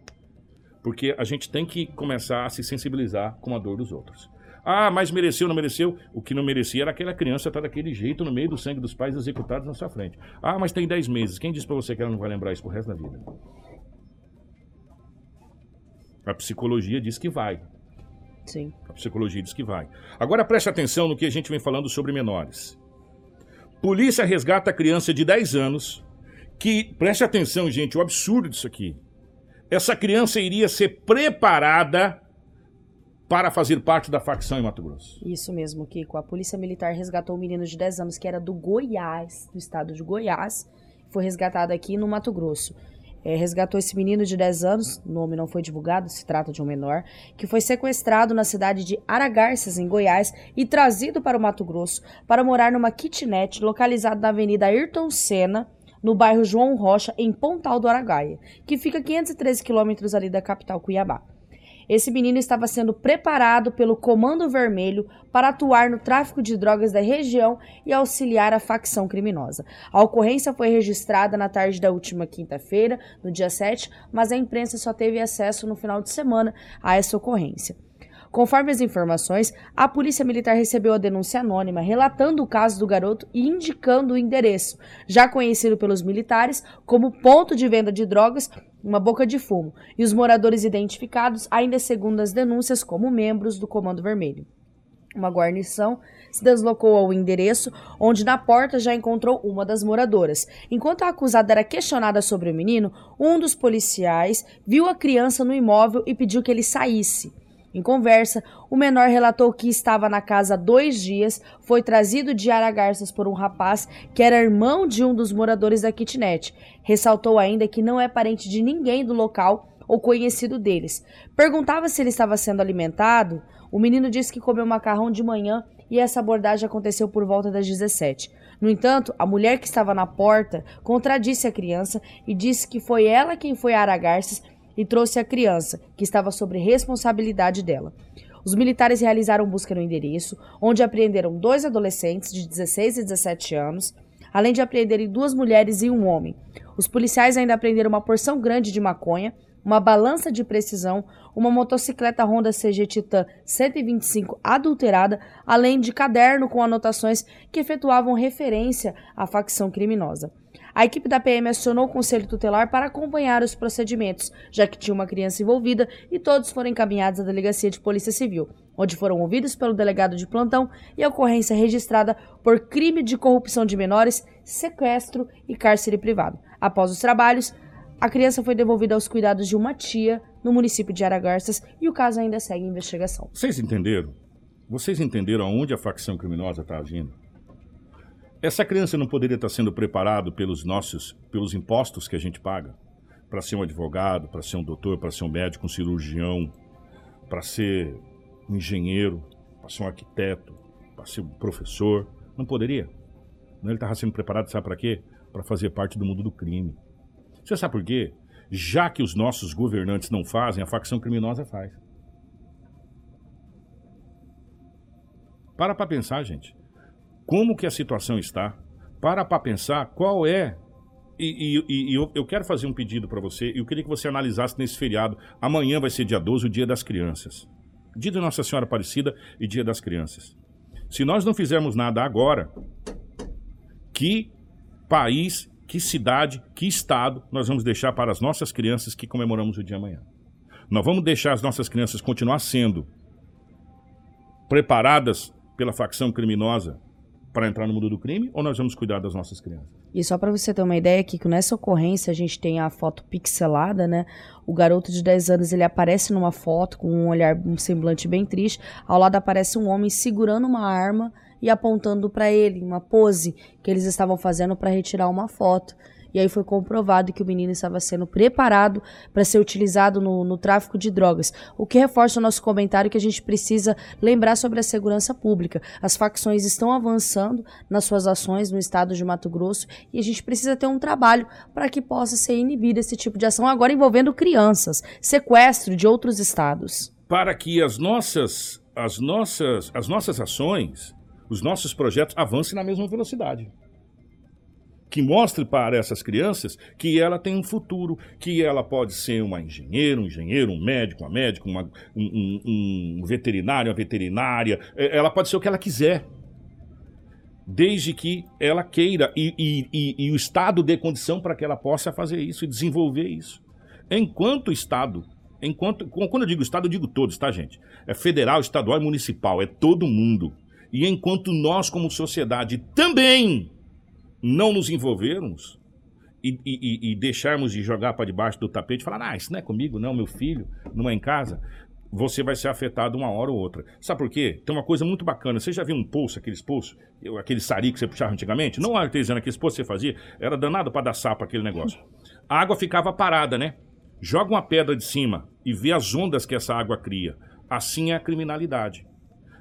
Porque a gente tem que começar a se sensibilizar com a dor dos outros. Ah, mas mereceu, não mereceu? O que não merecia era aquela criança estar daquele jeito no meio do sangue dos pais executados na sua frente. Ah, mas tem 10 meses. Quem disse pra você que ela não vai lembrar isso pro resto da vida? A psicologia diz que vai. Sim. A psicologia diz que vai. Agora preste atenção no que a gente vem falando sobre menores. Polícia resgata a criança de 10 anos que, preste atenção, gente, o absurdo disso aqui. Essa criança iria ser preparada para fazer parte da facção em Mato Grosso. Isso mesmo, Kiko. A polícia militar resgatou um menino de 10 anos que era do Goiás, do estado de Goiás. Foi resgatado aqui no Mato Grosso. É, resgatou esse menino de 10 anos, nome não foi divulgado, se trata de um menor, que foi sequestrado na cidade de Aragarças, em Goiás, e trazido para o Mato Grosso para morar numa kitnet localizada na Avenida Ayrton Senna, no bairro João Rocha, em Pontal do Aragaia, que fica a 513 quilômetros ali da capital Cuiabá. Esse menino estava sendo preparado pelo Comando Vermelho para atuar no tráfico de drogas da região e auxiliar a facção criminosa. A ocorrência foi registrada na tarde da última quinta-feira, no dia 7, mas a imprensa só teve acesso no final de semana a essa ocorrência. Conforme as informações, a Polícia Militar recebeu a denúncia anônima relatando o caso do garoto e indicando o endereço, já conhecido pelos militares como ponto de venda de drogas, uma boca de fumo, e os moradores identificados ainda segundo as denúncias como membros do Comando Vermelho. Uma guarnição se deslocou ao endereço, onde na porta já encontrou uma das moradoras. Enquanto a acusada era questionada sobre o menino, um dos policiais viu a criança no imóvel e pediu que ele saísse. Em conversa, o menor relatou que estava na casa há dois dias, foi trazido de Aragarças por um rapaz que era irmão de um dos moradores da kitnet. Ressaltou ainda que não é parente de ninguém do local ou conhecido deles. Perguntava se ele estava sendo alimentado. O menino disse que comeu macarrão de manhã e essa abordagem aconteceu por volta das 17. No entanto, a mulher que estava na porta contradisse a criança e disse que foi ela quem foi a Aragarças e trouxe a criança, que estava sob responsabilidade dela. Os militares realizaram busca no endereço, onde apreenderam dois adolescentes de 16 e 17 anos, além de apreenderem duas mulheres e um homem. Os policiais ainda apreenderam uma porção grande de maconha, uma balança de precisão, uma motocicleta Honda CG Titan 125 adulterada, além de caderno com anotações que efetuavam referência à facção criminosa. A equipe da PM acionou o Conselho Tutelar para acompanhar os procedimentos, já que tinha uma criança envolvida e todos foram encaminhados à Delegacia de Polícia Civil, onde foram ouvidos pelo delegado de plantão e a ocorrência registrada por crime de corrupção de menores, sequestro e cárcere privado. Após os trabalhos, a criança foi devolvida aos cuidados de uma tia no município de Aragarças e o caso ainda segue em investigação. Vocês entenderam? Vocês entenderam aonde a facção criminosa está agindo? Essa criança não poderia estar sendo preparado pelos nossos, pelos impostos que a gente paga, para ser um advogado, para ser um doutor, para ser um médico, um cirurgião, para ser um engenheiro, para ser um arquiteto, para ser um professor. Não poderia. Não, Ele estava sendo preparado, sabe para quê? Para fazer parte do mundo do crime. Você sabe por quê? Já que os nossos governantes não fazem, a facção criminosa faz. Para para pensar, gente. Como que a situação está? Para para pensar qual é. E, e- e eu, eu quero fazer um pedido para você. Eu queria que você analisasse nesse feriado. Amanhã vai ser dia 12, o dia das crianças. Dia de Nossa Senhora Aparecida e dia das crianças. Se nós não fizermos nada agora, que país, que cidade, que estado nós vamos deixar para as nossas crianças que comemoramos o dia amanhã? Nós vamos deixar as nossas crianças continuar sendo preparadas pela facção criminosa para entrar no mundo do crime ou nós vamos cuidar das nossas crianças? E só para você ter uma ideia aqui, que nessa ocorrência a gente tem a foto pixelada, né? O garoto de 10 anos, ele aparece numa foto com um olhar, um semblante bem triste. Ao lado aparece um homem segurando uma arma e apontando para ele, uma pose que eles estavam fazendo para retirar uma foto. E aí foi comprovado que o menino estava sendo preparado para ser utilizado no, no, tráfico de drogas. O que reforça o nosso comentário que a gente precisa lembrar sobre a segurança pública. As facções estão avançando nas suas ações no estado de Mato Grosso e a gente precisa ter um trabalho para que possa ser inibido esse tipo de ação, agora envolvendo crianças, sequestro de outros estados. Para que as nossas, as nossas, as nossas ações, os nossos projetos avancem na mesma velocidade que mostre para essas crianças que ela tem um futuro, que ela pode ser uma engenheira, um engenheiro, um médico, uma médica, uma, um, um, um veterinário, uma veterinária, é, ela pode ser o que ela quiser. Desde que ela queira e, e, e, e o Estado dê condição para que ela possa fazer isso e desenvolver isso. Enquanto o Estado enquanto quando eu digo estado, eu digo todos, tá, gente? É federal, estadual e municipal, é todo mundo. E enquanto nós como sociedade também não nos envolvermos e, e, e deixarmos de jogar para debaixo do tapete falar, ah, isso não é comigo, não, meu filho, não é em casa, você vai ser afetado uma hora ou outra. Sabe por quê? Tem uma coisa muito bacana. Você já viu um poço, aqueles poços, aquele sari que você puxava antigamente? Não artesiano, aqueles poços que você fazia, era danado para dar sapo aquele negócio. A água ficava parada, né? Joga uma pedra de cima e vê as ondas que essa água cria. Assim é a criminalidade.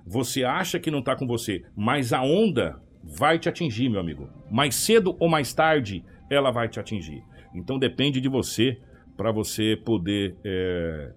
Você acha que não está com você, mas a onda vai te atingir, meu amigo. Mais cedo ou mais tarde, ela vai te atingir. Então depende de você para você poder é,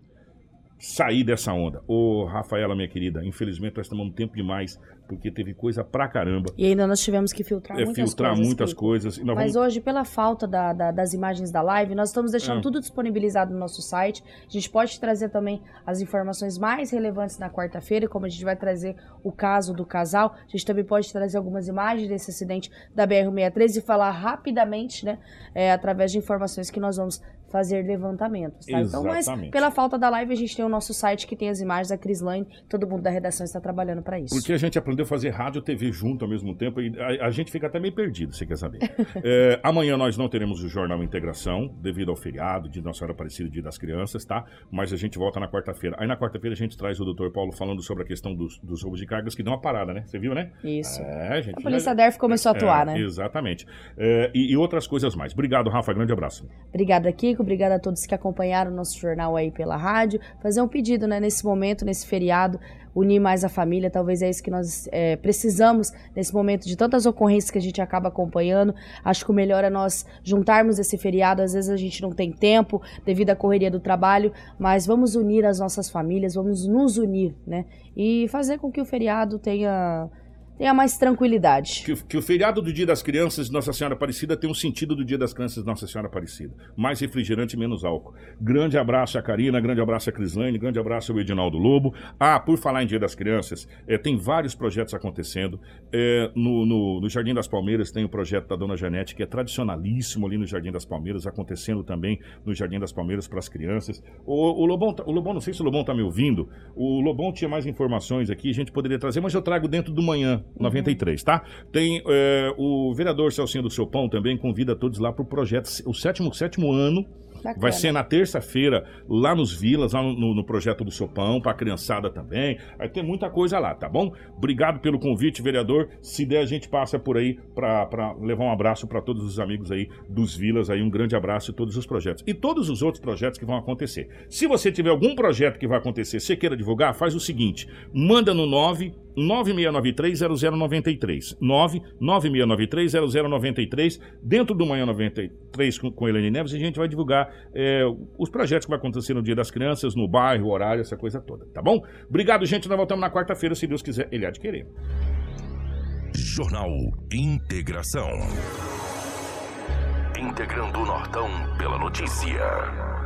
sair dessa onda. Ô, Rafaela, minha querida, infelizmente nós um tempo demais porque teve coisa pra caramba. E ainda nós tivemos que filtrar é, muitas filtrar coisas. muitas coisas. Mas vamos... hoje, pela falta da, da, das imagens da live, nós estamos deixando é. tudo disponibilizado no nosso site. A gente pode trazer também as informações mais relevantes na quarta-feira, como a gente vai trazer o caso do casal. A gente também pode trazer algumas imagens desse acidente da BR-163 e falar rapidamente, né, é, através de informações que nós vamos fazer levantamentos, tá? Então, mas pela falta da live, a gente tem o nosso site que tem as imagens da Cris Lane, todo mundo da redação está trabalhando para isso. Porque a gente aprendeu a fazer rádio e TV junto ao mesmo tempo e a, a gente fica até meio perdido, você quer saber. é, amanhã nós não teremos o Jornal Integração, devido ao feriado de Nossa Senhora Aparecida, Dia das Crianças, tá? Mas a gente volta na quarta-feira. Aí na quarta-feira a gente traz o doutor Paulo falando sobre a questão dos, dos roubos de cargas, que deu uma parada, né? Você viu, né? Isso. É, gente, a Polícia já... DERF começou a atuar, é, né? Exatamente. É, e, e outras coisas mais. Obrigado, Rafa. Grande abraço. Obrigada, Kiko. Obrigada a todos que acompanharam o nosso jornal aí pela rádio. Fazer um pedido, né, nesse momento, nesse feriado, unir mais a família, talvez é isso que nós é, precisamos nesse momento de tantas ocorrências que a gente acaba acompanhando. Acho que o melhor é nós juntarmos esse feriado. Às vezes a gente não tem tempo devido à correria do trabalho, mas vamos unir as nossas famílias, vamos nos unir, né? E fazer com que o feriado tenha tenha mais tranquilidade. Que, que, o feriado do Dia das Crianças de Nossa Senhora Aparecida tem um sentido do Dia das Crianças de Nossa Senhora Aparecida. Mais refrigerante menos álcool. Grande abraço a Karina, grande abraço a Crislane, grande abraço ao Edinaldo Lobo. Ah, por falar em Dia das Crianças, é, tem vários projetos acontecendo. É, no, no, no, Jardim das Palmeiras tem o projeto da Dona Janete, que é tradicionalíssimo ali no Jardim das Palmeiras, acontecendo também no Jardim das Palmeiras para as crianças. O, o, Lobão, tá, o Lobão, não sei se o Lobão está me ouvindo, o Lobão tinha mais informações aqui, a gente poderia trazer, mas eu trago dentro do manhã 93, tá? Tem é, o vereador Celcinho do Seu Pão também convida todos lá para o projeto, o sétimo, sétimo ano Bacana. Vai ser na terça-feira, lá nos Vilas, lá no, no projeto do Sopão, para a criançada também. Vai ter muita coisa lá, tá bom? Obrigado pelo convite, vereador. Se der, a gente passa por aí para levar um abraço para todos os amigos aí dos Vilas, aí um grande abraço e todos os projetos. E todos os outros projetos que vão acontecer. Se você tiver algum projeto que vai acontecer, você queira divulgar, faz o seguinte: manda no 9 9693-0093. 99693-0093. Dentro do Manhã 93 com, com Helene Neves, a gente vai divulgar é, os projetos que vai acontecer no Dia das Crianças, no bairro, horário, essa coisa toda, tá bom? Obrigado, gente. Nós voltamos na quarta-feira, se Deus quiser, ele há. Jornal Integração. Integrando o Nortão pela notícia.